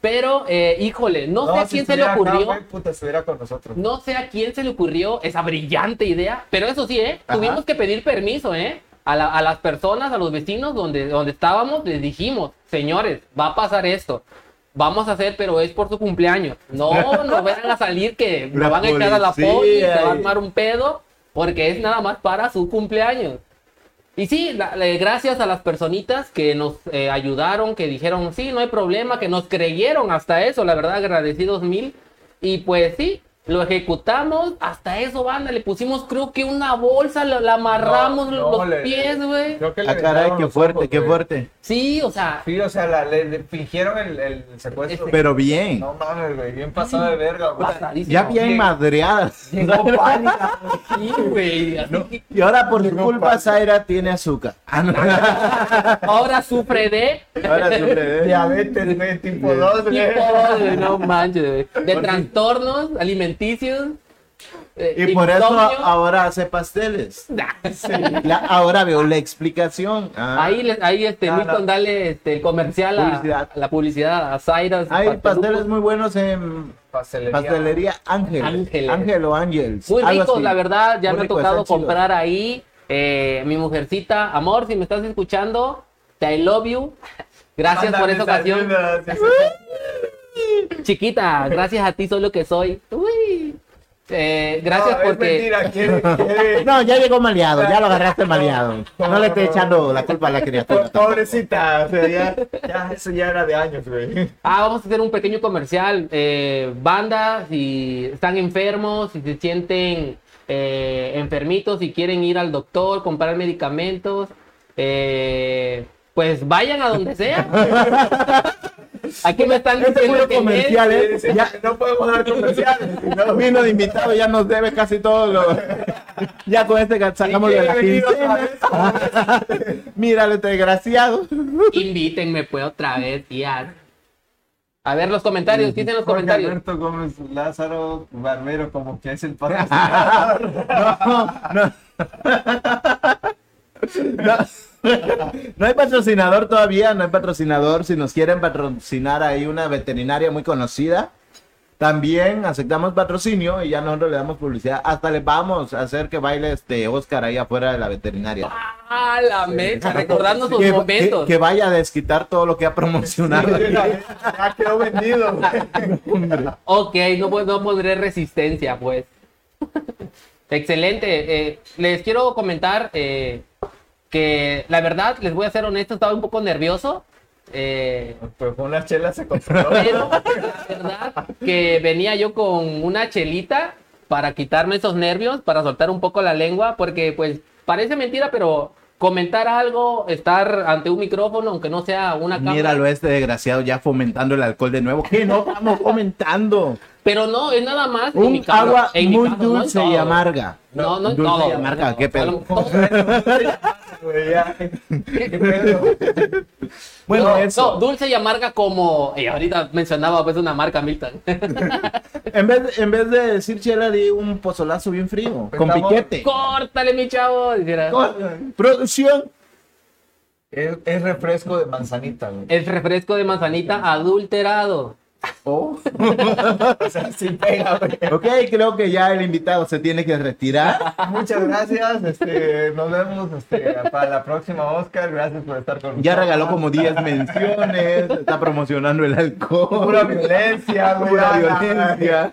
pero eh, híjole, no, sé a si quién se le acá, ocurrió. güey, puta, estuviera con nosotros. No sé a quién se le ocurrió esa brillante idea, pero eso sí, ¿eh? Ajá. Tuvimos que pedir permiso, ¿eh? A, la- a las personas, a los vecinos donde, donde estábamos, les dijimos, señores, va a pasar esto. Vamos a hacer, pero es por su cumpleaños. No, no vayan a salir que me van a echar a la poli, se va a y- armar un pedo, porque es nada más para su cumpleaños. Y sí, la- la- gracias a las personitas que nos eh, ayudaron, que dijeron, sí, no hay problema, que nos creyeron hasta eso, la verdad, agradecidos mil. Y pues sí, lo ejecutamos, hasta eso, banda, le pusimos creo que una bolsa, la, la amarramos No, no, los le- pies, güey. Ah, caray, qué fuerte, ojos, qué güey. fuerte. Sí, o sea, Sí, o sea, la, le, le fingieron el, el secuestro. Pero bien. No mames, güey, bien pasado de verga, güey. Ya bien madreadas. Llegó pálida, Sí, güey. así Y ahora por tu culpa Zaira tiene azúcar. Ah, no. Ahora sufre de. Ahora sufre de- Diabetes, güey, tipo 2, güey. Tipo, güey, no manches, güey. De trastornos alimenticios. eh, Y por eso ahora hace pasteles. La- ahora veo la explicación. Ah. Ahí, les- ahí este, No, Milton, no. dale este, el comercial a, Publicidad. a la publicidad a Zairas. Hay Pastelucos. pasteles muy buenos en Pastelería. pastelería Ángel. Ángeles. Ángel o Ángels. Muy ricos, la verdad. Ya Muy me ha rico, tocado están chidos. comprar ahí. Eh, mi mujercita, amor, si me estás escuchando, te I love you. Gracias por esa ocasión. Chiquita, gracias a ti soy lo que soy. Uy. Eh, gracias No, porque. mentira, quiere, quiere. No, ya llegó maleado, ya lo agarraste maleado. No le estés echando la culpa a la criatura. Po- Pobrecita, o sea, ya, ya, eso ya era de años, güey. Ah, vamos a hacer un pequeño comercial. Eh, banda, si están enfermos, si se sienten eh, enfermitos, si quieren ir al doctor, comprar medicamentos, eh, pues vayan a donde sea. Aquí me están Este diciendo puro que comercial, me- ¿eh? Ya no podemos dar comerciales. no, vino de invitado, ya nos debe casi todo lo. Ya con este sacamos de la quincena. Míralo, este desgraciado. Invítenme pues otra vez, ya. A ver los comentarios, ¿qué dicen los Jorge comentarios? Alberto Gómez Lázaro Barbero, como que es el patrocinador. No, no. No hay patrocinador todavía, no hay patrocinador. Si nos quieren patrocinar ahí una veterinaria muy conocida, también aceptamos patrocinio y ya nosotros le damos publicidad. Hasta le vamos a hacer que baile este Oscar ahí afuera de la veterinaria. Ah, la mecha, recordando sus Que, momentos. que- que vaya a desquitar todo lo que ha promocionado. ya quedó vendido. Ok, no, pues, no pondré resistencia, pues. Excelente. eh, les quiero comentar eh, que la verdad, les voy a ser honesto, estaba un poco nervioso. eh, Pues con una chela se controló. pero la verdad que venía yo con una chelita para quitarme esos nervios, para soltar un poco la lengua, porque pues parece mentira, pero comentar algo, estar ante un micrófono, aunque no sea una cámara. Míralo este desgraciado ya fomentando el alcohol de nuevo. Que no estamos fomentando. Pero no, es nada más. en mi Un caso- agua en mi muy caso, no dulce y amarga. No, no en Dulce todo. y amarga, No, qué pedo. Bueno, no, eso. no, dulce y amarga como. eh, ahorita mencionaba pues una marca Milton. En vez, en vez de decir chela, di un pozolazo bien frío. Con piquete. Córtale, mi chavo. Producción. Es, es refresco de manzanita, güey. El refresco de manzanita adulterado. Oh. o sea, sí pega, güey. Ok, creo que ya el invitado se tiene que retirar. Muchas gracias. Este, nos vemos este, para la próxima, Oscar. Gracias por estar con nosotros. Ya regaló como 10 menciones. Está promocionando el alcohol. Pura violencia, güey. Pura violencia.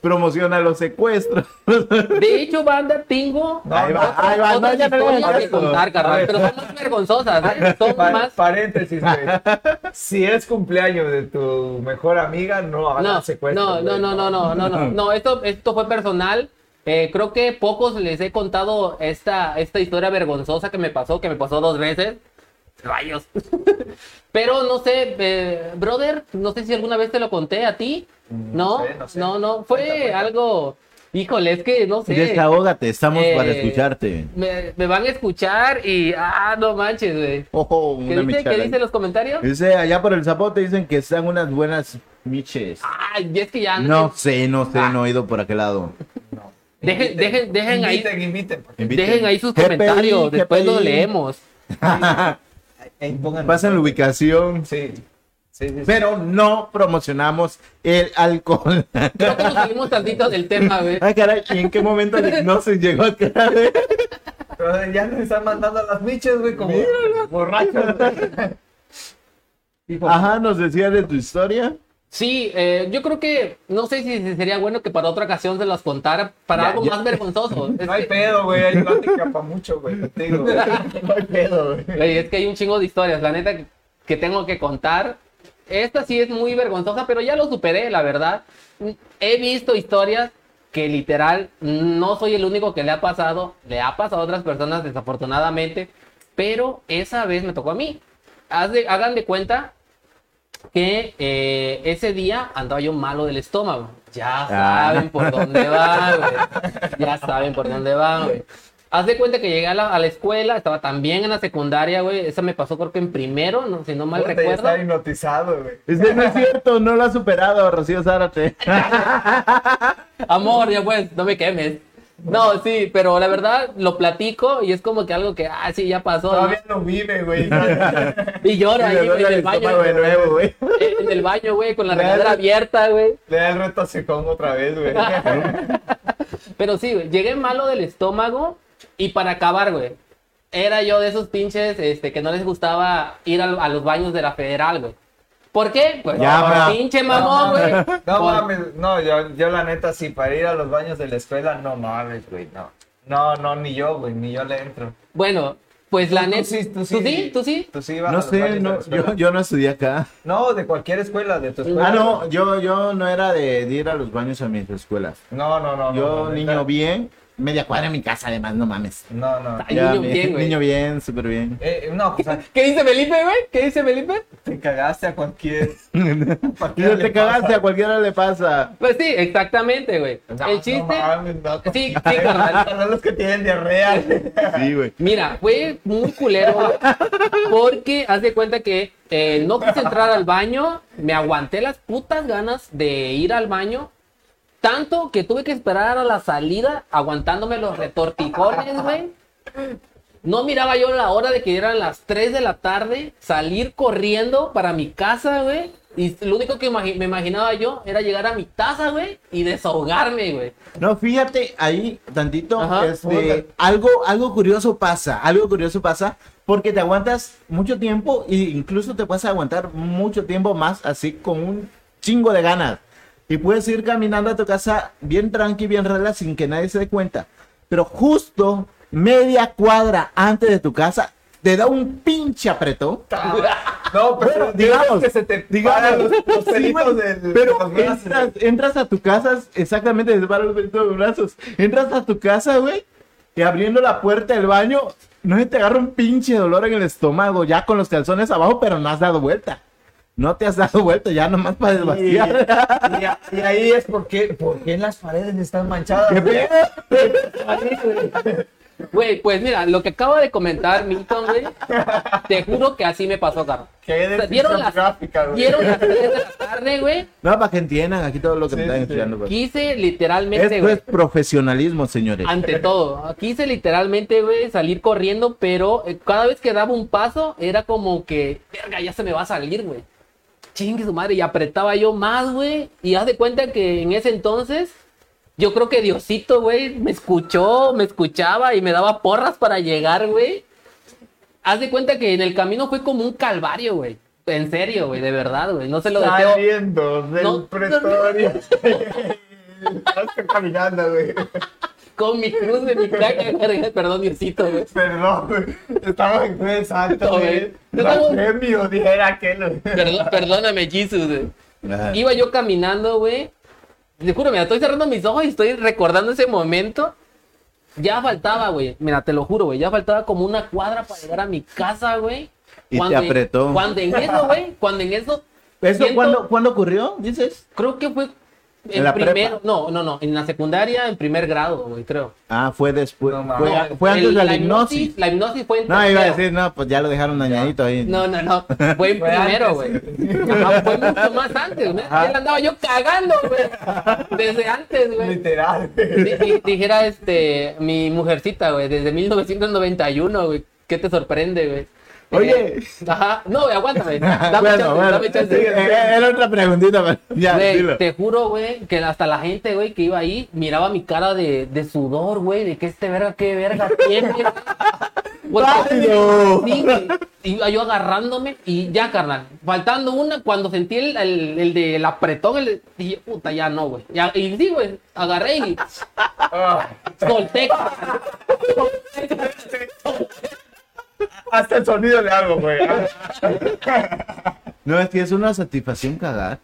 Promociona los secuestros. De hecho, banda, tengo. No, ahí va, ahí va. No, ya hagas que caso. contar, A carnal, pero son más vergonzosas, ¿eh? Son Pa- más. Paréntesis, güey. Si es cumpleaños de tu mejor amiga, no hagas No, secuestro. no, no, no, no, no, no, no, no, esto, esto fue personal. Eh, creo que pocos les he contado esta, esta historia vergonzosa que me pasó, que me pasó dos veces. Rayos. Pero no sé, eh, brother, no sé si alguna vez te lo conté a ti. No, no sé, no sé. no, no, fue Cuenta, cuenta. algo, híjole, es que no sé. Desahógate, estamos Eh, para escucharte. Me, me van a escuchar y, ah, no manches, güey. Ojo, ¿Qué una dice, ¿Qué michala. dice los comentarios? Dice, allá por el zapote dicen que están unas buenas miches. Ay, y es que ya No sé, no sé, Ah. no he ido por aquel lado. Dejen, dejen, dejen ahí. Inviten, inviten. porque- Inviten. Dejen ahí sus GPI, comentarios, después lo GPI. leemos. Ahí pongan- Pasen la ubicación. Sí. Sí, sí, sí. Pero no promocionamos el alcohol. Creo que nos salimos tantito del tema, güey. Ah, caray, ¿y en qué momento la hipnosis llegó acá? Pero ya nos están mandando a las miches, güey, como borrachos. Ajá, nos decía de tu historia. Sí, eh, yo creo que no sé si sería bueno que para otra ocasión se las contara para Ya, algo ya. más vergonzoso. Es No hay que, pedo, güey. Hay plática para mucho, güey. No hay pedo, güey. es que hay un chingo de historias, la neta, que tengo que contar. Esta sí es muy vergonzosa, pero ya lo superé, la verdad. He visto historias que literal no soy el único que le ha pasado, le ha pasado a otras personas desafortunadamente, pero esa vez me tocó a mí. haz de- hagan de cuenta que eh, ese día andaba yo malo del estómago. Ya Ah. saben por dónde va, güey. Ya saben por dónde va, güey. Haz de cuenta que llegué a la, a la escuela, estaba también en la secundaria, güey. Esa me pasó creo que en primero, no, si no mal Puta, ya recuerdo. Está hipnotizado, güey. Es que no es cierto, no lo ha superado, Rocío Zárate. Amor, ya pues, no me quemes. No, sí, pero la verdad lo platico y es como que algo que, ah, sí, ya pasó. Todavía no vive, güey. Y llora Y ahí en el baño. de nuevo, güey. En el baño, güey, con la regadera abierta, güey. Le da el reto a Secón otra vez, güey. Pero sí, güey, llegué malo del estómago y para acabar, güey, era yo de esos pinches este, que no les gustaba ir al- a, los baños de la federal, güey. ¿Por qué? Pues Ya, por bra. pinche mamón, güey. No Por- mames, no, yo, yo la neta sí, para ir a los baños de la escuela, no mames, güey, no. No, no, ni yo, güey, ni yo le entro. Bueno, pues la Tú neta. sí, tú sí. ¿Tú sí? ¿Tú sí? Tú sí ibas a No sé, no, yo, yo no estudié acá. No, de cualquier escuela, de tu escuela. Ah, no, yo, yo no era de, de ir a los baños a mis escuelas. No, no, no. Yo, no, no, niño neta. bien, media cuadra en mi casa, además, no mames. No, no. Ay, Ya, niño mi- bien, güey. niño bien, súper bien. Eh, no, pues ¿Qué dice Felipe, güey? ¿Qué dice Felipe? te cagaste a cualquier. Cualquiera te cagaste, pasa. a cualquiera le pasa. Pues sí, exactamente, güey. No, El no chiste. mames, no. Sí, sí, carnal. Son los que tienen diarrea. Sí, güey. Mira, fue muy culero, porque haz de cuenta que eh, no quise entrar al baño, me aguanté las putas ganas de ir al baño, tanto que tuve que esperar a la salida aguantándome los retortijones, güey. No miraba yo la hora de que eran las 3 de la tarde, salir corriendo para mi casa, güey. Y lo único que imagi- me imaginaba yo era llegar a mi taza, güey, y desahogarme, güey. No, fíjate ahí tantito, Ajá. este, algo, algo curioso pasa, algo curioso pasa, porque te aguantas mucho tiempo e incluso te puedes aguantar mucho tiempo más así con un chingo de ganas. Y puedes ir caminando a tu casa bien tranqui, bien relax, sin que nadie se dé cuenta. Pero justo media cuadra antes de tu casa, te da un pinche apretón. No, pero Bueno, digamos que se te digamos, los, los pelitos del, pero de los entras, entras a tu casa, exactamente, se paran los pelitos de los brazos. Entras a tu casa, güey, y abriendo la puerta del baño, no se te agarra un pinche dolor en el estómago, ya con los calzones abajo, pero no has dado vuelta. No te has dado vuelta, ya nomás para desvaciar. y ahí es porque, ¿por qué las paredes están manchadas? ¿Qué güey? Güey, pues mira, lo que acaba de comentar Milton, güey, te juro que así me pasó, Carlos. Qué O sea, descripción Dieron las, gráfica, güey. dieron las 3 de la tarde, güey. No, para que entiendan aquí todo lo que Sí, me están sí, estudiando. pues. Quise literalmente, Esto güey. es profesionalismo, señores. Ante todo, quise literalmente, güey, salir corriendo, pero eh, cada vez que daba un paso era como que, verga, ya se me va a salir, güey. Chingue su madre, y apretaba yo más, güey. Y haz de cuenta que en ese entonces, yo creo que Diosito, güey, me escuchó, me escuchaba y me daba porras para llegar, güey. Haz de cuenta que en el camino fue como un calvario, güey. En serio, güey, de verdad, güey. No se lo deseo. Saliendo del No. pretorio. Estás caminando, güey. Con mi cruz de mi caca, perdón, Diosito, güey. Perdón, güey. Estaba en Jueves Santo, güey. Estamos- dijera aquel. güey. Perdón- perdóname, Jesus, güey. Ajá. Iba yo caminando, güey. Te juro, mira, estoy cerrando mis ojos y estoy recordando ese momento. Ya faltaba, güey. Mira, te lo juro, güey. Ya faltaba como una cuadra para llegar a mi casa, güey. Y te apretó. Cuando en eso, güey. Cuando en eso. ¿Eso siento- cuándo, cuándo ocurrió? Dices. Creo que fue. ¿En En la primero. prepa? No, no, no. En la secundaria, en primer grado, güey, creo. Ah, fue después. No, fue, mames. fue antes El- de la hipnosis. La hipnosis fue en No, iba a decir, no, pues ya lo dejaron dañadito ahí. No, no, no. Fue en Fue primero, güey. Fue mucho más antes, güey. Ya la andaba yo cagando, güey. Desde antes, güey. Literal, Dijera este mi mujercita, güey, desde 1991, güey. ¿Qué te sorprende, güey? Oye. Ajá. No, güey, aguántame. Dame bueno, chance, bueno. dame chance. Sí, era otra preguntita, pero ya, Güey, dilo. te juro, güey, que hasta la gente, güey, que iba ahí, miraba mi cara de, de sudor, güey, de que este verga, qué verga tiene. Sí. Iba yo agarrándome y ya, carnal. Faltando una, cuando sentí el, el, el del apretón, el dije, puta, ya no, güey. Y sí, güey, agarré y Ah, solté. Hasta el sonido le hago, güey. No, es que es una satisfacción cagar.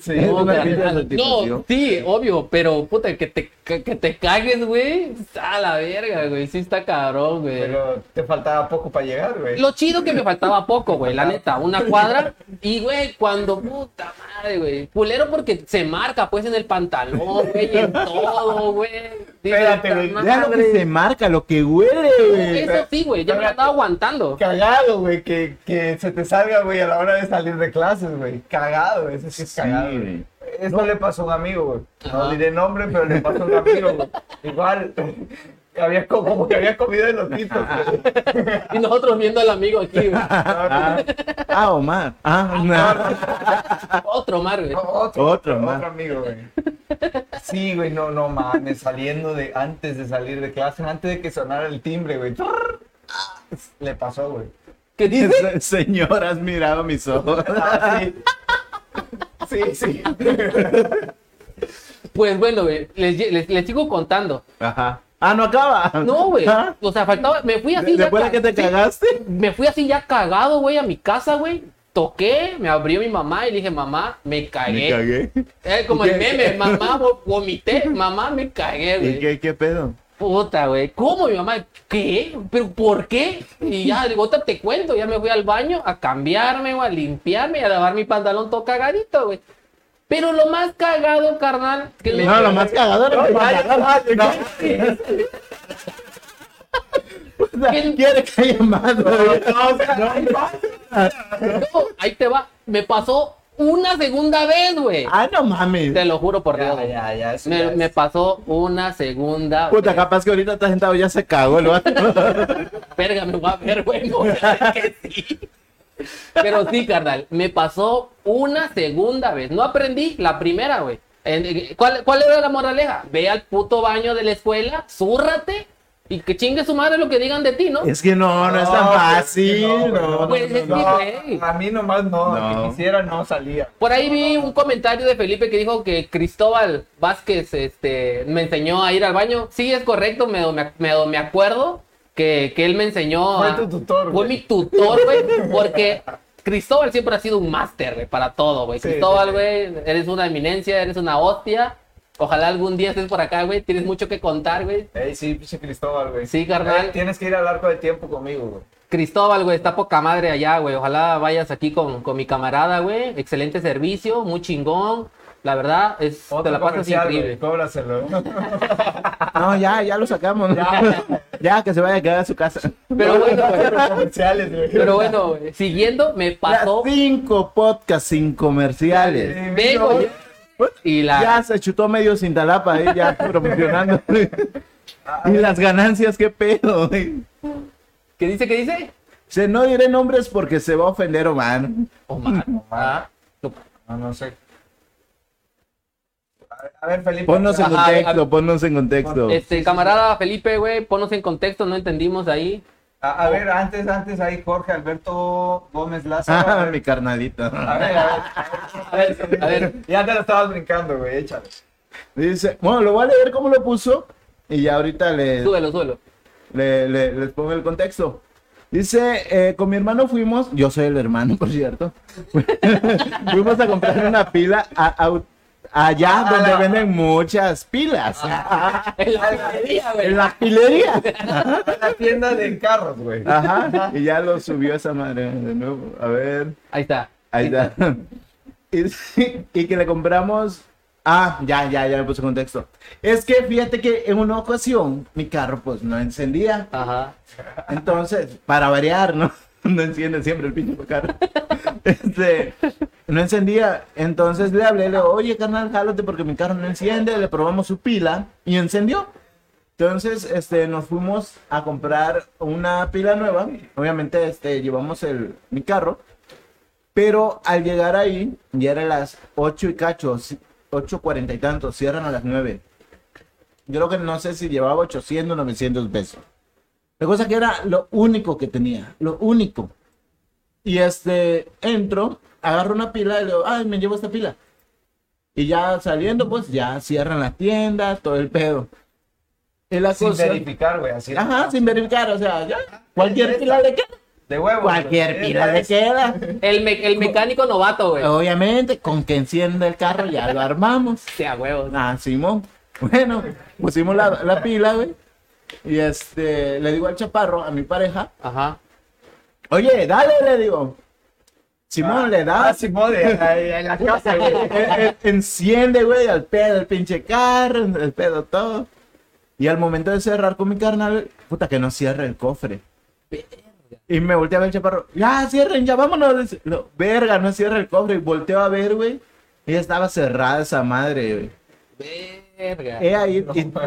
Sí. Es No, una no, sí, obvio, pero puta, que te, que, que te cagues, güey. A la verga, güey. Sí está cabrón, güey. Pero te faltaba poco para llegar, güey. Lo chido que me faltaba poco, güey, la neta, una cuadra. Y, güey, cuando, puta madre, güey. Culero porque se marca, pues, en el pantalón, güey, en todo, güey. Espérate, "Ta güey, madre". Deja lo que se marca, lo que huele, güey. Eso sí, güey, ya me lo andaba aguantando. Cagado, güey, que, que se te salga, güey, a la hora de salir de clases, güey. Cagado, ese sí es Sí, cagado. güey. Esto le pasó a un amigo, güey. No diré nombre, pero le pasó a un amigo, güey. Igual, había co- como que había comido elotitos, güey. Y nosotros viendo al amigo aquí, güey. Ah, ah, Omar. Ah, no. Otro mar, güey. Otro, Otro otro amigo, güey. Sí, güey, no, no mames, saliendo de, antes de salir de clase, antes de que sonara el timbre, güey. Le pasó, güey. ¿Qué dice? Se- Señor, has mirado mis ojos. Ah, sí. Sí, sí. Pues bueno, güey, les, les, les sigo contando. Ajá. Ah, no acaba. No, güey. Ah, O sea, faltaba, me fui así ya. Después de ca- que te cagaste. me fui así ya cagado, güey, a mi casa, güey. Toqué, me abrió mi mamá y le dije, mamá, me cagué. Me cagué. Eh, como ¿Y el qué? meme, mamá, vo- vomité, mamá, me cagué, ¿Y güey. qué, qué pedo? Puta, güey. ¿Cómo mi mamá? ¿Qué? ¿Pero por qué? Y ya, "Ahorita te cuento. Ya me fui al baño a cambiarme, güey, a limpiarme y a lavar mi pantalón todo cagadito, güey. Pero lo más cagado, carnal, que le- No, lo más cagado era No, vaya, No. ¿Quién- Quiere que haya más, güey. No, ahí te va. Me pasó una segunda vez, güey. Ah, no mames. Te lo juro por Dios. Ya, ya, ya. eso Me, ya me pasó una segunda Puta, vez. capaz que ahorita está sentado ya se cagó el vato. Verga, me voy a ver, güey. no, que sí. Pero sí, carnal, me pasó una segunda vez. No aprendí la primera, güey. ¿Cuál, ¿Cuál era la moraleja? Ve al puto baño de la escuela, zúrrate y que chingue su madre lo que digan de ti, ¿no? Es que no, no es tan fácil. no, güey, No, no, Pues, no, es que, a mí nomás no, No. que quisiera no salía. Por ahí vi un comentario de Felipe que dijo que Cristóbal Vázquez este, me enseñó a ir al baño. Sí, es correcto, me, me, me- me acuerdo que, que él me enseñó. Fue a- tu tutor, Fue güey. mi tutor, güey, porque Cristóbal siempre ha sido un máster, güey, para todo, güey. Sí, Cristóbal, sí, sí. güey, eres una eminencia, eres una hostia. Ojalá algún día estés por acá, güey. Tienes mucho que contar, güey. Ey, sí, pinche Cristóbal, güey. Sí, carnal. Tienes que ir al arco de tiempo conmigo, güey. Cristóbal, güey, está poca madre allá, güey. Ojalá vayas aquí con, con mi camarada, güey. Excelente servicio, muy chingón. La verdad, es, te Otro la pasas güey, increíble. Cóbraselo. No, ya, ya lo sacamos. Ya. Ya, que se vaya a quedar a su casa. Pero bueno, comerciales, güey. Pero bueno, siguiendo, me pasó. Las cinco podcasts sin comerciales. Vengo yo, y la. Ya se chutó medio Cintalapa ahí, ya promocionando. y las ganancias, qué pedo. güey. ¿Qué dice? ¿Qué dice? Se no diré nombres porque se va a ofender Omar. Omar. Ah, No, no sé. A ver, Felipe. Ponnos en Ajá, contexto, a- ponnos en contexto. Este, camarada Felipe, güey, ponnos en contexto, no entendimos ahí. A, a ver, antes, antes ahí Jorge Alberto Gómez Lázaro. a Ah, ver, mi carnalito. a ver, a ver. A ver, a ver. Ya te lo estabas brincando, güey, échale. Dice, bueno, lo voy a leer como lo puso y ya ahorita le, Súbelo, súbelo. le- le- les pongo el contexto. Dice, eh, con mi hermano fuimos, yo soy el hermano, por cierto, fuimos a comprar una pila a- a- allá Ah, donde venden muchas pilas. En la galería, güey. en la pilería. La tienda de carros, güey. Ajá. Y ya lo subió esa madre de nuevo. A ver. Ahí está. Ahí está. Y, y que le compramos. Ah, ya, ya, ya le puse contexto. Es que fíjate que en una ocasión mi carro pues no encendía. Ajá. Entonces, para variar, ¿no? No enciende siempre el pinche carro. Este, no encendía. Entonces le hablé, le digo, oye, carnal, jálate porque mi carro no enciende. Le probamos su pila y encendió. Entonces, este, nos fuimos a comprar una pila nueva. Obviamente, este, llevamos el, mi carro. Pero al llegar ahí, ya eran las 8 y cacho, 8.40 y tanto, cierran a las 9. Yo creo que no sé si llevaba 800 o 900 pesos. La cosa que era lo único que tenía, lo único. Y este, entro, agarro una pila y le digo, ay, me llevo esta pila. Y ya saliendo, pues ya cierran la tienda, todo el pedo. Y la Sin cosa- verificar, güey, así. Ajá, sin verificar, o sea, ya, cualquier pila le queda. De huevo. Cualquier pila le queda. El, me- el mecánico novato, güey. Obviamente, con que encienda el carro ya lo armamos. Sí, a huevos. Ah, Simón. Bueno, pusimos la, la pila, güey. Y este, le digo al chaparro, a mi pareja, Ajá. oye, dale, le digo. Simón, le da. Ah, Simón, en la casa, güey. Eh, eh, enciende, güey, al pedo el pinche carro, el pedo todo. Y al momento de cerrar con mi carnal, puta que no cierre el cofre. Y me volteé a ver el chaparro, ya cierren, ya vámonos. "No, verga, no cierra el cofre. Y volteo a ver, güey. Y estaba cerrada esa madre, güey. Verga. He ahí, y to-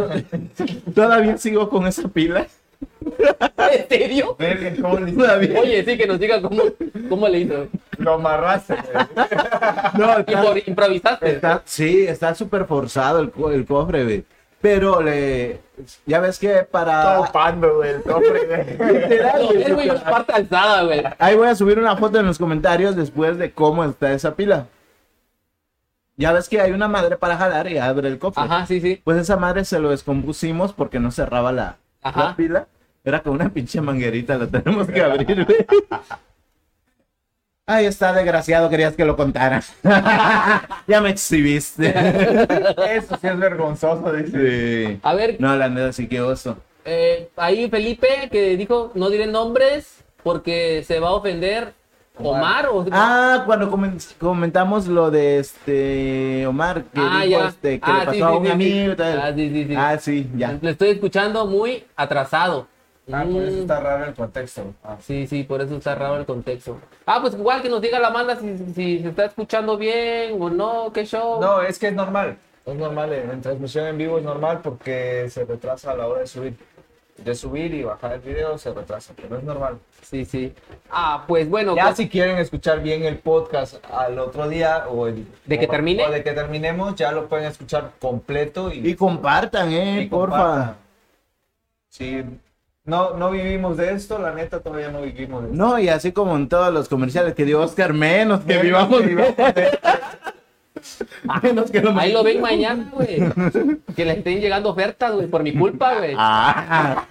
todavía sigo con esa pila. ¿En serio? Verga, ¿cómo le Todavía. Oye, sí, que nos diga cómo, cómo le hizo. Lo amarraste. No, Y está- por- improvisaste. Está, sí, está súper forzado el, co- el cofre, güey. Pero le. Ya ves que para. Topando, güey, el cofre, güey. Literal, No, güey, es güey, una parte alzada, güey. Ahí voy a subir una foto en los comentarios después de cómo está esa pila. Ya ves que hay una madre para jalar y abre el cofre. Ajá, sí, sí. Pues esa madre se lo descompusimos porque no cerraba la, Ajá. la pila. Era con una pinche manguerita, la tenemos que abrir, güey. Ahí está, desgraciado, querías que lo contara. ya me exhibiste. Eso sí es vergonzoso, dice. Sí. A ver, No, la neta sí que oso. eh, ahí Felipe que dijo, no diré nombres porque se va a ofender Omar o... Ah, cuando comen- comentamos lo de este Omar, que Ah, dijo ya. este, que Ah, le pasó sí, a un sí, amigo sí. y tal. Ah, sí, sí, sí. Ah, sí, ya. Le estoy escuchando muy atrasado. Ah, por eso Mm. está raro el contexto. Ah. Sí, sí, por eso está raro el contexto. Ah, pues igual que nos diga la manda si, si se está escuchando bien o no, qué show. No, es que es normal. Es normal, en transmisión en vivo es normal porque se retrasa a la hora de subir. De subir y bajar el video se retrasa, pero es normal. Sí, sí. Ah, pues bueno, Ya pues- si quieren escuchar bien el podcast al otro día o el, ¿De que o- termine? o de que terminemos, ya lo pueden escuchar completo y, Y compartan, eh, y porfa. compartan. Sí, no, no vivimos de esto, la neta todavía no vivimos de esto. No, y así como en todos los comerciales que dio Oscar, menos que vivamos. Que vivamos de- menos que lo ahí lo ven mañana, güey. Que le estén llegando ofertas, güey, por mi culpa, güey. Ah,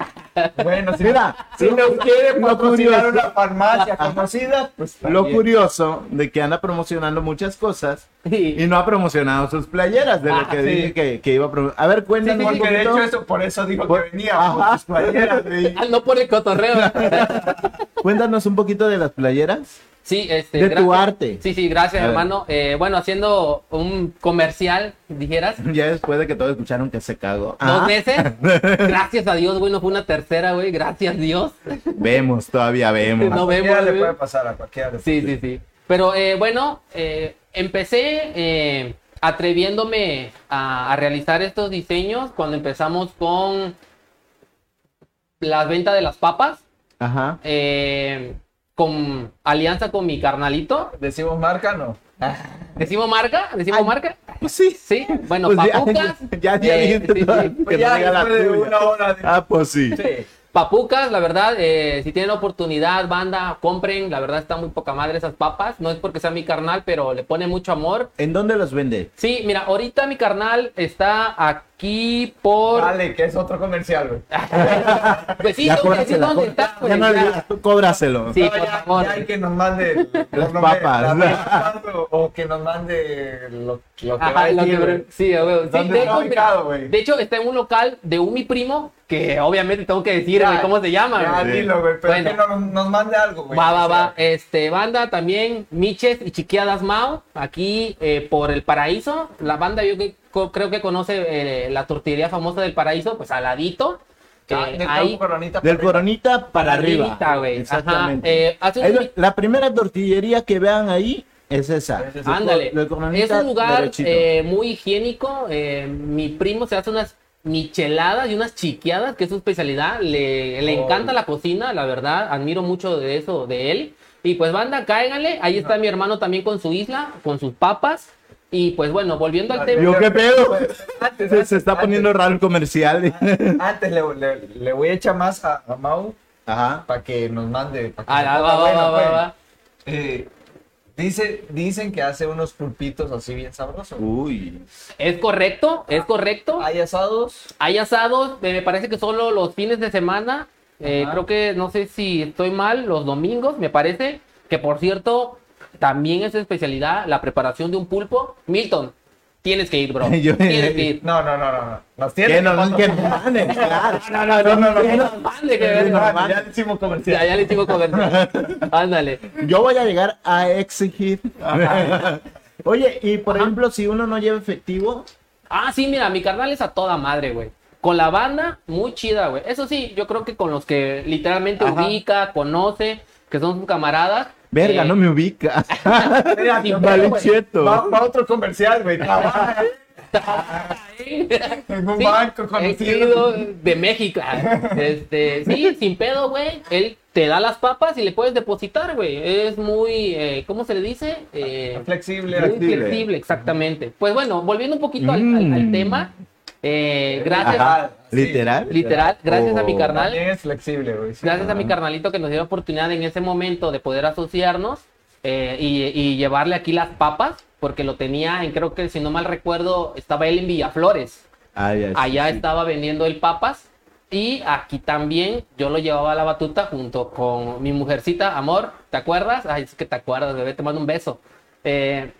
Bueno, si, Mira, si lo- nos quiere lo curioso. una farmacia conocida, pues lo curioso de que anda promocionando muchas cosas Sí. y no ha promocionado sus playeras de lo Ah, que sí. dije que, que iba a promocionar. A ver, cuéntanos un Porque de hecho eso, por eso dijo Por- que venía, Ajá. por sus playeras. güey. Ah, no por el cotorreo. Cuéntanos un poquito de las playeras. Sí, este. De tu arte. Sí, sí, gracias, A hermano. Eh, bueno, haciendo un comercial, dijeras. Ya después de que todos escucharon que se cagó. Dos Ah, veces. Gracias a Dios, güey, no fue una tercera, güey. Gracias Dios. Vemos, todavía vemos. No A cualquiera vemos, le puede pasar, a cualquiera le Sí, sí, sí. Pero eh, bueno, eh, empecé eh, atreviéndome a, a realizar estos diseños cuando empezamos con las ventas de las papas, Ajá. eh, con alianza con mi carnalito. Decimos marca, no. ¿Decimos marca? ¿Decimos Ay. marca? Pues sí. Sí, bueno, Pues ya- papucas. Ya, ya, eh, dijiste sí, todo, sí. que Pues no ya la una hora de... Ah, pues sí. Sí. Papucas, la verdad, eh, si tienen oportunidad, banda, compren. La verdad está muy poca madre esas papas. No es porque sea mi carnal, pero le pone mucho amor. ¿En dónde los vende? Sí, mira, ahorita mi carnal está aquí por. Vale, que es otro comercial, güey. Pues sí, Ya decir cóbrasela, dónde está. Ya pues, no le ya. digas, tú cóbraselo. Sí, No, por ya, favor. ya hay que nos mande Las no, papas. las o, o que nos mande lo, lo que va Ajá, a lo decir, que- güey. sí, a. Sí, ¿Dónde está tengo, ubicado, de hecho, está en un local de un mi primo, que obviamente tengo que decir, Ya, güey, cómo se llama. Ya, güey. dilo, güey, pero Bueno. que nos, nos mande algo, güey. Va, va, va. Este, banda también, Miches y Chiquiadas Mao, aquí eh, por el Paraíso. La banda yo que- creo que conoce eh, la tortillería famosa del Paraíso, pues al ladito. ah, del Coronita Del para arriba. coronita para arriba. Exactamente. Ajá, eh, un- la primera tortillería que vean ahí es esa. Ándale. Es un lugar eh, muy higiénico. eh, mi primo se hace unas micheladas y unas chiqueadas, que es su especialidad. Le, le Oh. encanta la cocina, la verdad. Admiro mucho de eso de él. Y pues, banda, cáiganle. Ahí está mi hermano también con su isla, con sus papas. Y pues bueno, volviendo al tema. Yo, ¿qué pedo? Antes, Se, antes, se está antes, poniendo raro el comercial. Antes le, le- le voy a echar más a, a Mau Ajá. para que nos mande. que Ah, va, va, va, pues. Eh, dice, dicen que hace unos pulpitos así bien sabrosos. Uy. Es correcto, es correcto. Hay asados. Hay asados, me parece que solo los fines de semana. Eh, creo que, no sé si estoy mal, los domingos, me parece. Que por cierto, también es especialidad la preparación de un pulpo. Milton, tienes que ir, bro. Yo- tienes que ir. No, no, no, no. no. Nos Que tiene no, cuando- que no mames, claro. No, no, no, no, no, que nos que Ya le hicimos comercial. Ya, ya le hicimos comercial. Ándale. Yo voy a llegar a exigir. Oye, y por Ajá. ejemplo, si uno no lleva efectivo, Ah, sí, mira, mi carnal es a toda madre, güey. Con la banda, muy chida, güey. Eso sí, yo creo que con los que literalmente Ajá. ubica, conoce, que son sus camaradas. verga, eh, no me ubica. Mira, Sí, vale, cheto. Va, va otro comercial, güey. En un Sí, banco he conocido. de México. Este, sí, sin pedo, güey. Él te da las papas y le puedes depositar, güey. Es muy, eh, ¿cómo se le dice? Eh, Flexible. muy flexible. flexible, exactamente. Pues bueno, volviendo un poquito al, Mm. al- al tema. eh, gracias, Ajá, Literal. literal, gracias a mi Oh. carnal. También es flexible, güey. sí. Gracias a mi carnalito que nos dio la oportunidad en ese momento de poder asociarnos eh, y, y llevarle aquí las papas, porque lo tenía en, creo que si no mal recuerdo, estaba él en Villaflores. Ay, sí, Allá sí. estaba vendiendo el papas y aquí también yo lo llevaba a la batuta junto con mi mujercita, amor, ¿te acuerdas? Ay, es que te acuerdas, bebé, te mando un beso. Eh,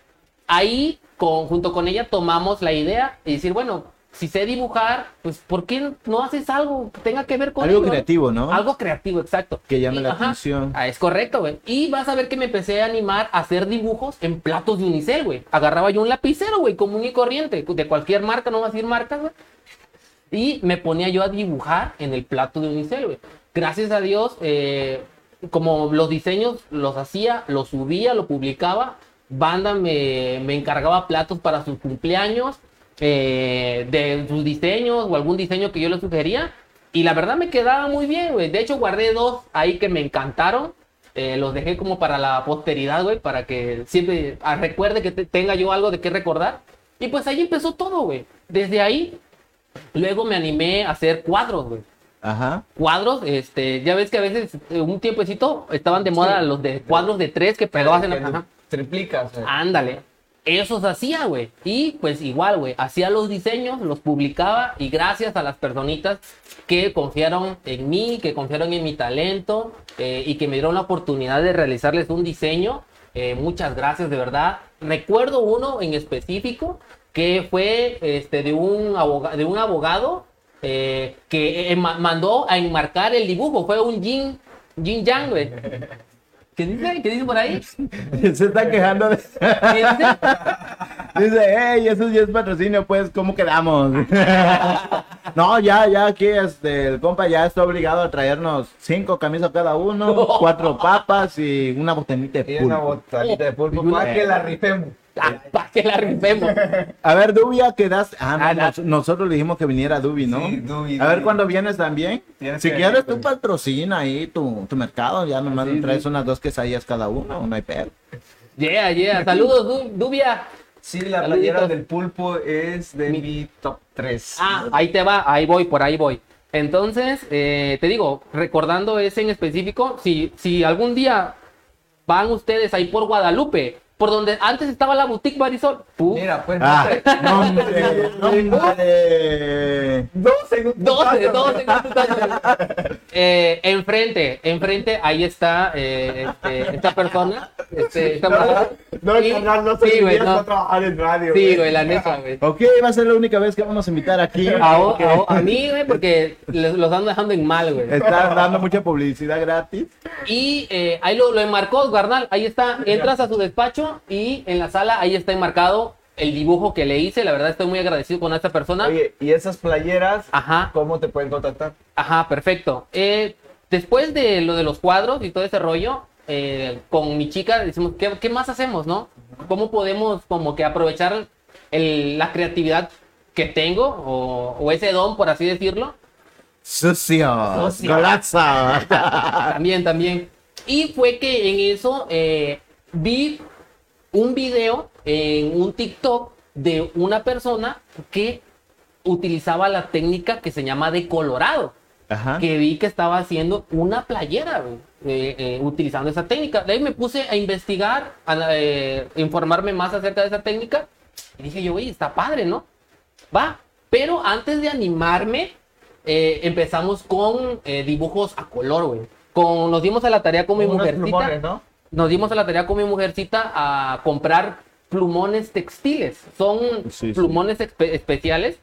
ahí, con, junto con ella, tomamos la idea y decir, bueno, si sé dibujar, pues ¿por qué no haces algo que tenga que ver con Algo ello? creativo, ¿no? Algo creativo, exacto. Que llame Y, la ajá, atención. ah, es correcto, güey. Y vas a ver que me empecé a animar a hacer dibujos en platos de unicel, güey. Agarraba yo un lapicero, güey, común y corriente, de cualquier marca, no vas a decir marcas, güey. Y me ponía yo a dibujar en el plato de unicel, güey. Gracias a Dios, eh, como los diseños los hacía, los subía, lo publicaba. Banda me, me encargaba platos para sus cumpleaños, eh, de sus diseños o algún diseño que yo le sugería. Y la verdad me quedaba muy bien, güey. De hecho, guardé dos ahí que me encantaron. Eh, los dejé como para la posteridad, güey, para que siempre ah, recuerde que te- tenga yo algo de qué recordar. Y pues ahí empezó todo, güey. Desde ahí, luego me animé a hacer cuadros, güey. Ajá. Cuadros, este, ya ves que a veces, eh, un tiempecito, estaban de moda los de cuadros de tres que pegabas en la... Ajá. Triplicas. Ándale. Esos hacía, güey. Y pues igual, güey. Hacía los diseños, los publicaba y gracias a las personitas que confiaron en mí, que confiaron en mi talento eh, y que me dieron la oportunidad de realizarles un diseño. eh, muchas gracias, de verdad. Recuerdo uno en específico que fue este, de, un aboga- de un abogado eh, que eh, ma- mandó a enmarcar el dibujo. Fue un yin, yin yang, güey. ¿Qué dice? ¿Qué dice por ahí? Se está quejando de... ¿Qué dice? Dice, hey, eso ya es patrocinio, pues, ¿cómo quedamos? no, ya, ya aquí, este, el compa ya está obligado a traernos cinco camisas cada uno, cuatro papas y una botanita de Y una pulpo. botanita de pulpo para que la rifemos. Para que la rifemos. A ver, Dubia, quedaste. Ah, no, Ah, no. nos- nosotros le dijimos que viniera Dubi, ¿no? Sí, Dubi, A ver Dubi. cuándo vienes también. Tienes si quieres, venir, tú pues. patrocina ahí tu, tu mercado. Ya nomás Sí, traes sí. unas dos quesadillas cada uno, no hay pedo. Yeah, yeah. Saludos, Du- Dubia. Sí, la Saluditos. playera del pulpo es de Mi- mi, top 3. Ah, ahí te va, ahí voy, por ahí voy. Entonces, eh, te digo, recordando ese en específico, si, si algún día van ustedes ahí por Guadalupe, por donde antes estaba la boutique Marisol. Mira, pues. Ah, no, no, hombre. Dos segundos. 12, 12 eh, enfrente, enfrente, ahí está eh, este, esta persona. Este, esta persona. No, Y- no sí, se güey, a no. trabajar en radio. Sí, güey, la neta, güey. Ok, va a ser la única vez que vamos a invitar aquí. A, porque a- a mí, güey, porque les- los ando dejando en mal, güey. Está dando mucha publicidad gratis. Y eh, ahí lo, lo enmarcó, carnal. Ahí está. Entras a su despacho y en la sala ahí está enmarcado el dibujo que le hice. La verdad estoy muy agradecido con esta persona. Oye, ¿y esas playeras, Ajá, cómo te pueden contactar? ajá, perfecto. Eh, después de lo de los cuadros y todo ese rollo, eh, con mi chica decimos, ¿qué, qué más hacemos, no? ¿Cómo podemos como que aprovechar el- la creatividad que tengo o, o ese don, por así decirlo? Sucio. Sucio. Golazo. también, también. Y fue que en eso eh, vi un video en un TikTok de una persona que utilizaba la técnica que se llama de colorado. Ajá. Que vi que estaba haciendo una playera, eh, eh, utilizando esa técnica. De ahí me puse a investigar, a eh, informarme más acerca de esa técnica. Y dije yo, güey, está padre, ¿no? Va. Pero antes de animarme, eh, empezamos con eh, dibujos a color, güey. Con, nos dimos a la tarea con mi Unos mujercita. plumones, ¿no? Nos dimos a la tarea con mi mujercita a comprar plumones textiles. Son Sí, sí. plumones espe- especiales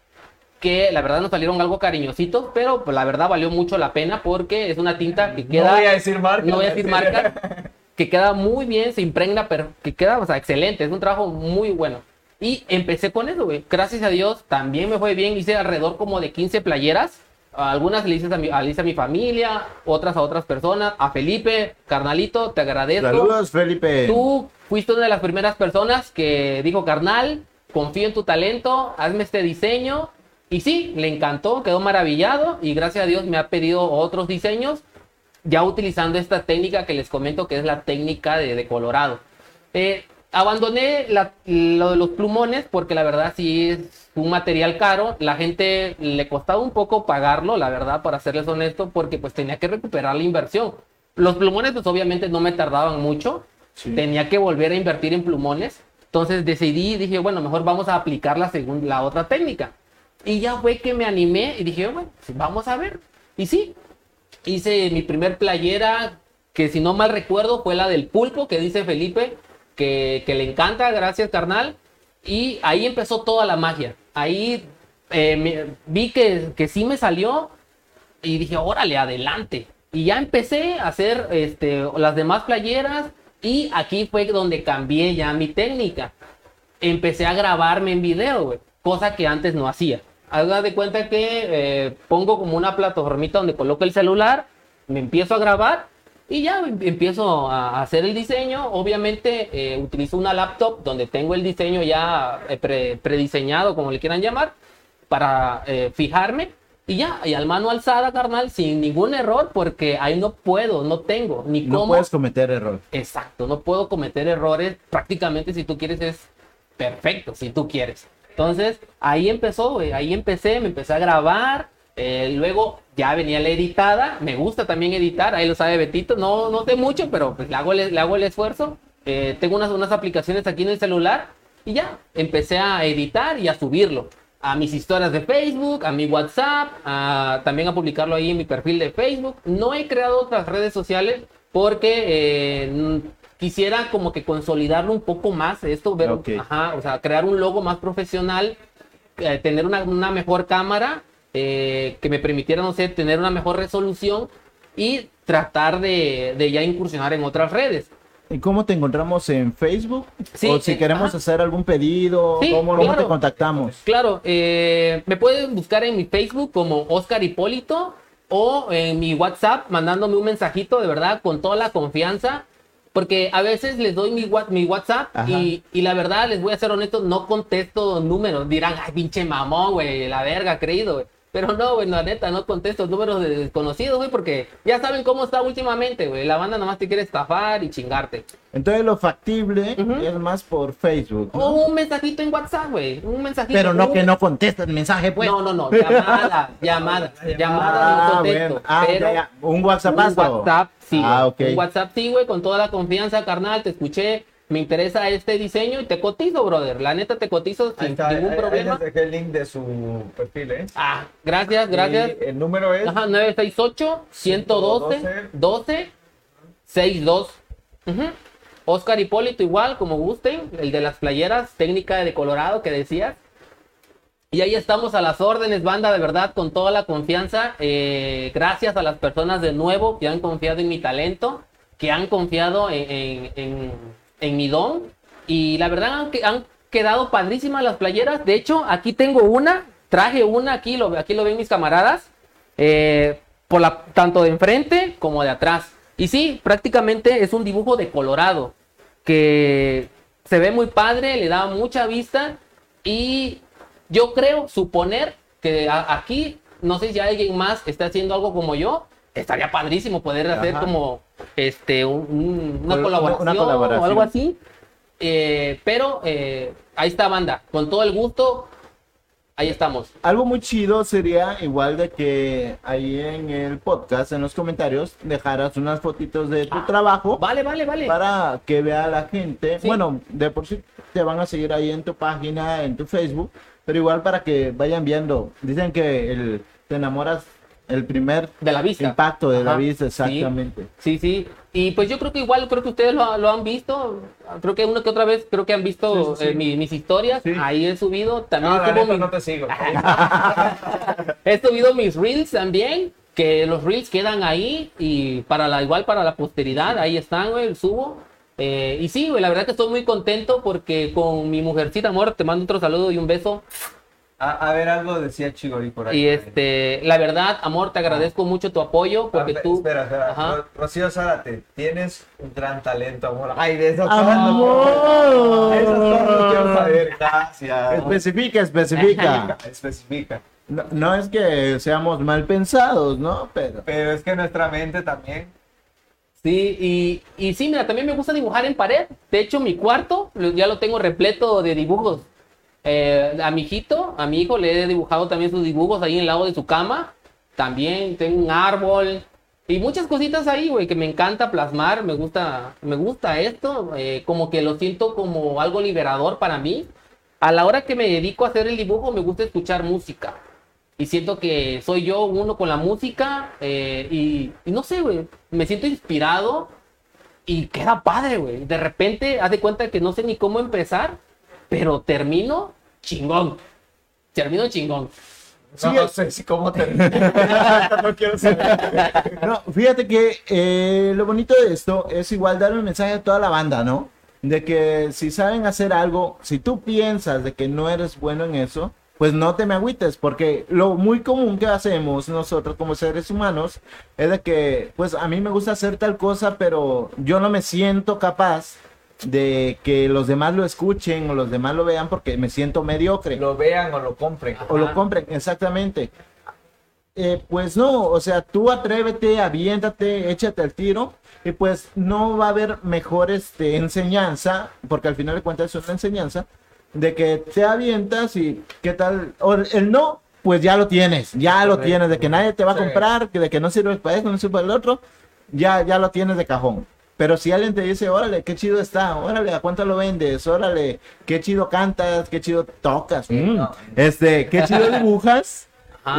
que la verdad nos salieron algo cariñositos, pero pues, la verdad valió mucho la pena porque es una tinta que queda... no voy a decir marca. No voy a decir marca. Que queda muy bien, se impregna, pero que queda, o sea, excelente. Es un trabajo muy bueno. Y empecé con eso, güey. Gracias a Dios, también me fue bien. Hice alrededor como de 15 playeras. Algunas le hice a mi, le a mi familia, otras a otras personas. A Felipe, carnalito, te agradezco. Saludos, Felipe. Tú fuiste una de las primeras personas que dijo, carnal, confío en tu talento, hazme este diseño. Y sí, le encantó, quedó maravillado y gracias a Dios me ha pedido otros diseños, ya utilizando esta técnica que les comento que es la técnica de, de colorado. Eh, abandoné la- lo de los plumones porque la verdad sí es un material caro. La gente le costaba un poco pagarlo, la verdad, para serles honesto, porque pues tenía que recuperar la inversión. Los plumones pues obviamente no me tardaban mucho. Sí. Tenía que volver a invertir en plumones. Entonces decidí y dije, bueno, mejor vamos a aplicar la, segun- la otra técnica. Y ya fue que me animé y dije, bueno, pues, vamos a ver. Y sí, hice mi primer playera, que si no mal recuerdo fue la del pulpo, que dice Felipe, que, le encanta, gracias carnal. Y ahí empezó toda la magia. Ahí eh, vi que, que sí me salió y dije, órale, adelante. Y ya empecé a hacer este, las demás playeras y aquí fue donde cambié ya mi técnica. Empecé a grabarme en video, cosa que antes no hacía. Haga de cuenta que eh, pongo como una plataformita donde coloco el celular, me empiezo a grabar y ya em- empiezo a hacer el diseño. Obviamente eh, utilizo una laptop donde tengo el diseño ya eh, pre- prediseñado, como le quieran llamar, para eh, fijarme. Y ya, y al mano alzada, carnal, sin ningún error, porque ahí no puedo, no tengo, ni No cómo. puedes cometer error. Exacto, no puedo cometer errores. Prácticamente, si tú quieres, es perfecto, si tú quieres. Entonces, ahí empezó, güey, ahí empecé, me empecé a grabar. Eh, luego ya venía la editada. Me gusta también editar, ahí lo sabe Betito. No, no sé mucho, pero pues le hago el, le hago el esfuerzo. Eh, tengo unas, unas aplicaciones aquí en el celular y ya empecé a editar y a subirlo a mis historias de Facebook, a mi WhatsApp, a- también a publicarlo ahí en mi perfil de Facebook. No he creado otras redes sociales porque eh, quisiera como que consolidarlo un poco más, esto, ver, Ok. ajá, o sea, crear un logo más profesional, eh, tener una, una mejor cámara eh, que me permitiera, no sé, tener una mejor resolución y tratar de, de ya incursionar en otras redes. ¿Y cómo te encontramos en Facebook? Sí, o si eh, queremos ajá. hacer algún pedido, Sí, ¿cómo, claro. te contactamos? Claro, eh, me pueden buscar en mi Facebook como Oscar Hipólito o en mi WhatsApp mandándome un mensajito de verdad con toda la confianza. Porque a veces les doy mi, WhatsApp y, y la verdad, les voy a ser honesto, no contesto números. Dirán, ay, pinche mamón, güey, la verga, creído, güey. Pero no, güey, la neta, no contesto números de desconocidos, güey, porque ya saben cómo está últimamente, güey. La banda nomás te quiere estafar y chingarte. Entonces lo factible Ujú. es más por Facebook, ¿no? O un mensajito en WhatsApp, güey. Un mensajito. Pero no un- que no contestes el mensaje, pues. no, no, no, llamada, llamada, llamada, no Ah, contesto. bueno. Ah, pero ya, ya. Un WhatsApp. un WhatsApp, sí, Ah, güey. ok. Un WhatsApp, sí, güey, con toda la confianza, carnal, te escuché, me interesa este diseño y te cotizo, brother. La neta te cotizo sin está, ningún ahí- ahí problema. les dejé el link de su perfil, ¿eh? Ah, gracias, gracias. Y el número es Ajá, 968 112 12 62. Ujú. Oscar Hipólito igual, como gusten, el de las playeras, técnica de Colorado que decías. Y ahí estamos a las órdenes, banda, de verdad, con toda la confianza. Eh, gracias a las personas de nuevo que han confiado en mi talento, que han confiado en, en- en- en mi don. Y la verdad han, han quedado padrísimas las playeras. De hecho, aquí tengo una, traje una, aquí lo, aquí lo ven mis camaradas, eh, por la, tanto de enfrente como de atrás. Y sí, prácticamente es un dibujo de Colorado, que se ve muy padre, le da mucha vista y yo creo suponer que aquí, no sé si alguien más está haciendo algo como yo, estaría padrísimo poder hacer Ajá. como este un- un- una, Col- colaboración una colaboración. o algo así. Eh, pero eh, ahí está banda, con todo el gusto, ahí estamos. Algo muy chido sería igual de que ahí en el podcast, en los comentarios, dejaras unas fotitos de tu Ah, trabajo Vale, vale, vale. para que vea la gente. Sí. Bueno, de por sí te van a seguir ahí en tu página, en tu Facebook, pero igual para que vayan viendo. Dicen que el, te enamoras el primer De la vista. impacto de la vista, exactamente. Sí, sí. Y pues yo creo que igual, creo que ustedes lo, lo han visto. Creo que una que otra vez, creo que han visto Sí, sí, sí. eh, mi- mis historias. Sí. Ahí he subido. También No, mi- no te sigo. He subido mis reels también, que los reels quedan ahí y para la igual para la posteridad, ahí están, güey, subo. Eh, y sí, güey, la verdad que estoy muy contento porque con mi mujercita, amor, te mando otro saludo y un beso. A, a ver, algo decía Chigori por ahí. Y este, la verdad, amor, te agradezco mucho tu apoyo porque Ah, tú... Espera, espera. Ajá. Ro- Rocío Zárate, tienes un gran talento, amor. Ay, de eso ¡Amor! Eso todo quiero saber. Gracias. Especifica, especifica. Especifica. No, no es que seamos mal pensados, ¿no? Pero Pero es que nuestra mente también. Sí, y, y sí, mira, también me gusta dibujar en pared. De hecho, mi cuarto ya lo tengo repleto de dibujos. Eh, a mi hijito, a mi hijo le he dibujado también sus dibujos ahí en el lado de su cama. También tengo un árbol y muchas cositas ahí, güey, que me encanta plasmar. Me gusta, me gusta esto. eh, como que lo siento como algo liberador para mí. A la hora que me dedico a hacer el dibujo, me gusta escuchar música. Y siento que soy yo uno con la música eh, y, y no sé, güey, me siento inspirado y queda padre, güey. De repente, haz de cuenta que no sé ni cómo empezar, pero termino chingón. Termino chingón. No, Sí, no sé si cómo te. no quiero saber. No, fíjate que eh, lo bonito de esto es igual dar un mensaje a toda la banda, ¿no? De que si saben hacer algo, si tú piensas de que no eres bueno en eso, pues no te me agüites, porque lo muy común que hacemos nosotros como seres humanos es de que, pues a mí me gusta hacer tal cosa, pero yo no me siento capaz de que los demás lo escuchen o los demás lo vean porque me siento mediocre Lo vean o lo compren. o lo compren, exactamente. Eh, pues no, o sea, tú atrévete, aviéntate, échate al tiro y pues no va a haber mejor este, enseñanza, porque al final de cuentas es una enseñanza, de que te avientas y qué tal, o el no, pues ya lo tienes, ya lo Correcto. tienes, de que nadie te va a Sí. comprar, que de que no sirve para eso, no sirve para el otro, ya, ya lo tienes de cajón. Pero si alguien te dice, órale, qué chido está, órale, ¿a cuánto lo vendes? Órale, qué chido cantas, qué chido tocas, mm, este, qué chido dibujas,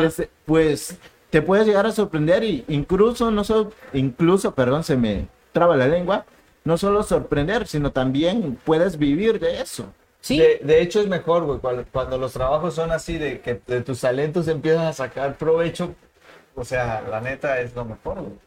este, pues te puedes llegar a sorprender y incluso, no solo, incluso, perdón, se me traba la lengua, no solo sorprender, sino también puedes vivir de eso. Sí, De, de hecho es mejor, güey, cuando, cuando los trabajos son así de que de tus talentos empiezan a sacar provecho. O sea, la neta es lo mejor, güey.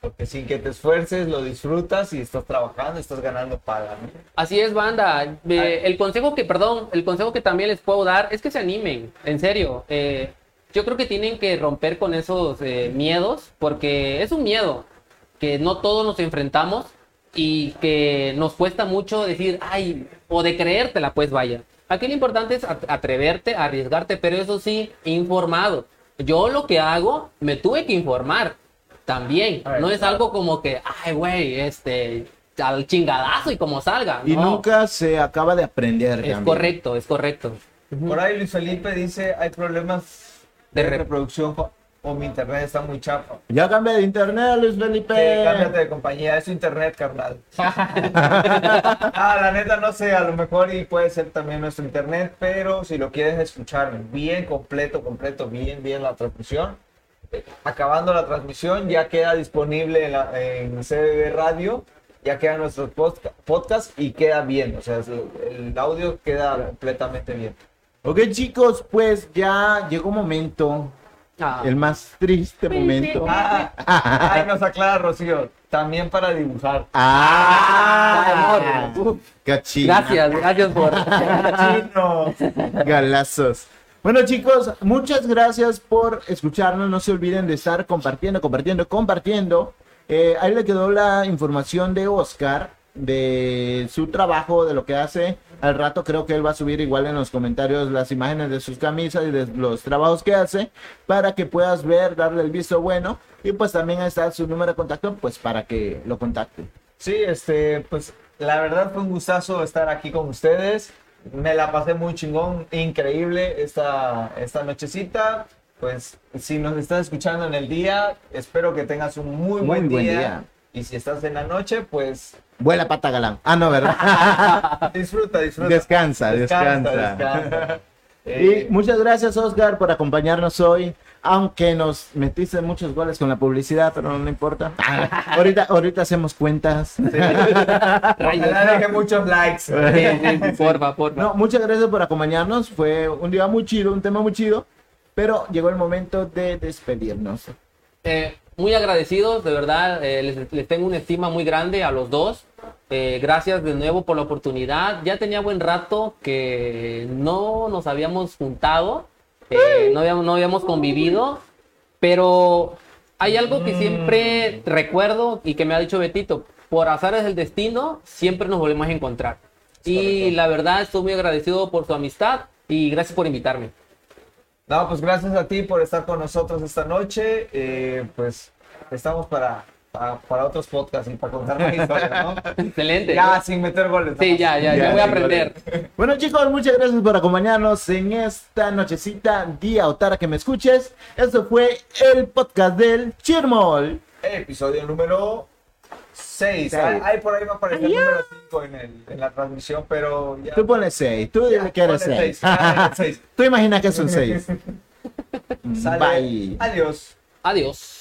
Porque sin que te esfuerces, lo disfrutas y estás trabajando, estás ganando paga. ¿no? Así es, banda. Eh, el consejo que, perdón, el consejo que también les puedo dar es que se animen, en serio. Eh, yo creo que tienen que romper con esos eh, miedos, porque es un miedo que no todos nos enfrentamos y que nos cuesta mucho decir, ay, o de creértela, pues vaya. Aquí lo importante es at- atreverte, arriesgarte, pero eso sí, informado. Yo lo que hago, me tuve que informar también. No es claro. algo como que, ay, güey, este, al chingadazo y como salga. Y no. nunca se acaba de aprender. Es también. correcto, es correcto. Por ahí Luis Felipe dice, hay problemas de De re- reproducción o mi internet está muy chafa. Ya cambia de internet, Luis Felipe. Sí, cámbiate de compañía, es su internet, carnal. ah, la neta no sé, a lo mejor y puede ser también nuestro internet, pero si lo quieres escuchar bien completo, completo, bien, bien la transmisión, acabando la transmisión ya queda disponible en, la- en CBB Radio, ya quedan nuestros podca- podcasts y queda bien, o sea, el audio queda completamente bien. Ok, chicos, pues ya llegó un momento, Ah. el más triste momento. Ah, ay, nos aclara Rocío, también para dibujar. ¡Ah! Ay, amor. Gracias, gracias por. Chino. Galazos. Bueno chicos, muchas gracias por escucharnos. No se olviden de estar compartiendo, compartiendo, compartiendo. Eh, ahí le quedó la información de Oscar, de su trabajo, de lo que hace. Al rato creo que él va a subir igual en los comentarios las imágenes de sus camisas y de los trabajos que hace para que puedas ver, darle el visto bueno. Y pues también está su número de contacto, pues para que lo contacte. Sí, este, pues la verdad fue un gustazo estar aquí con ustedes. Me la pasé muy chingón, increíble esta, esta nochecita. Pues si nos estás escuchando en el día, espero que tengas un muy, Muy buen, buen día. Y si estás en la noche, pues Vuela pata galán. Ah, no, ¿verdad? disfruta, disfruta. Descansa, descansa. descansa. Y Eh, muchas gracias, Oscar, por acompañarnos hoy Aunque nos metiste muchos goles con la publicidad, pero no importa. ahorita, ahorita hacemos cuentas. Ojalá deje muchos likes. Sí, sí, sí, porfa, porfa. No, muchas gracias por acompañarnos. Fue un día muy chido, un tema muy chido. Pero llegó el momento de despedirnos. Eh, muy agradecidos, de verdad, eh, les, les tengo una estima muy grande a los dos. Eh, gracias de nuevo por la oportunidad. Ya tenía buen rato que no nos habíamos juntado, eh, no, habíamos, no habíamos convivido, pero hay algo que siempre recuerdo y que me ha dicho Betito, por azares del destino, siempre nos volvemos a encontrar. Y la verdad, estoy muy agradecido por su amistad y gracias por invitarme. No, pues gracias a ti por estar con nosotros esta noche. Eh, pues estamos para, para, para otros podcasts y para contar más historias, ¿no? Excelente. Ya, sin meter goles. Sí, ¿no? ya, ya, ya Ya, voy a aprender. Bueno chicos, muchas gracias por acompañarnos en esta nochecita, día o tarde que me escuches. Esto fue el podcast del Chirmol. Episodio número 6. Seis. Ahí por ahí va a aparecer el número 5 en, el- en la transmisión, pero ya. Tú pones 6, tú dile Ya, que eres ponle 6. seis, ya, seis. Tú imaginas que es un 6. Sale. Bye. Adiós. Adiós.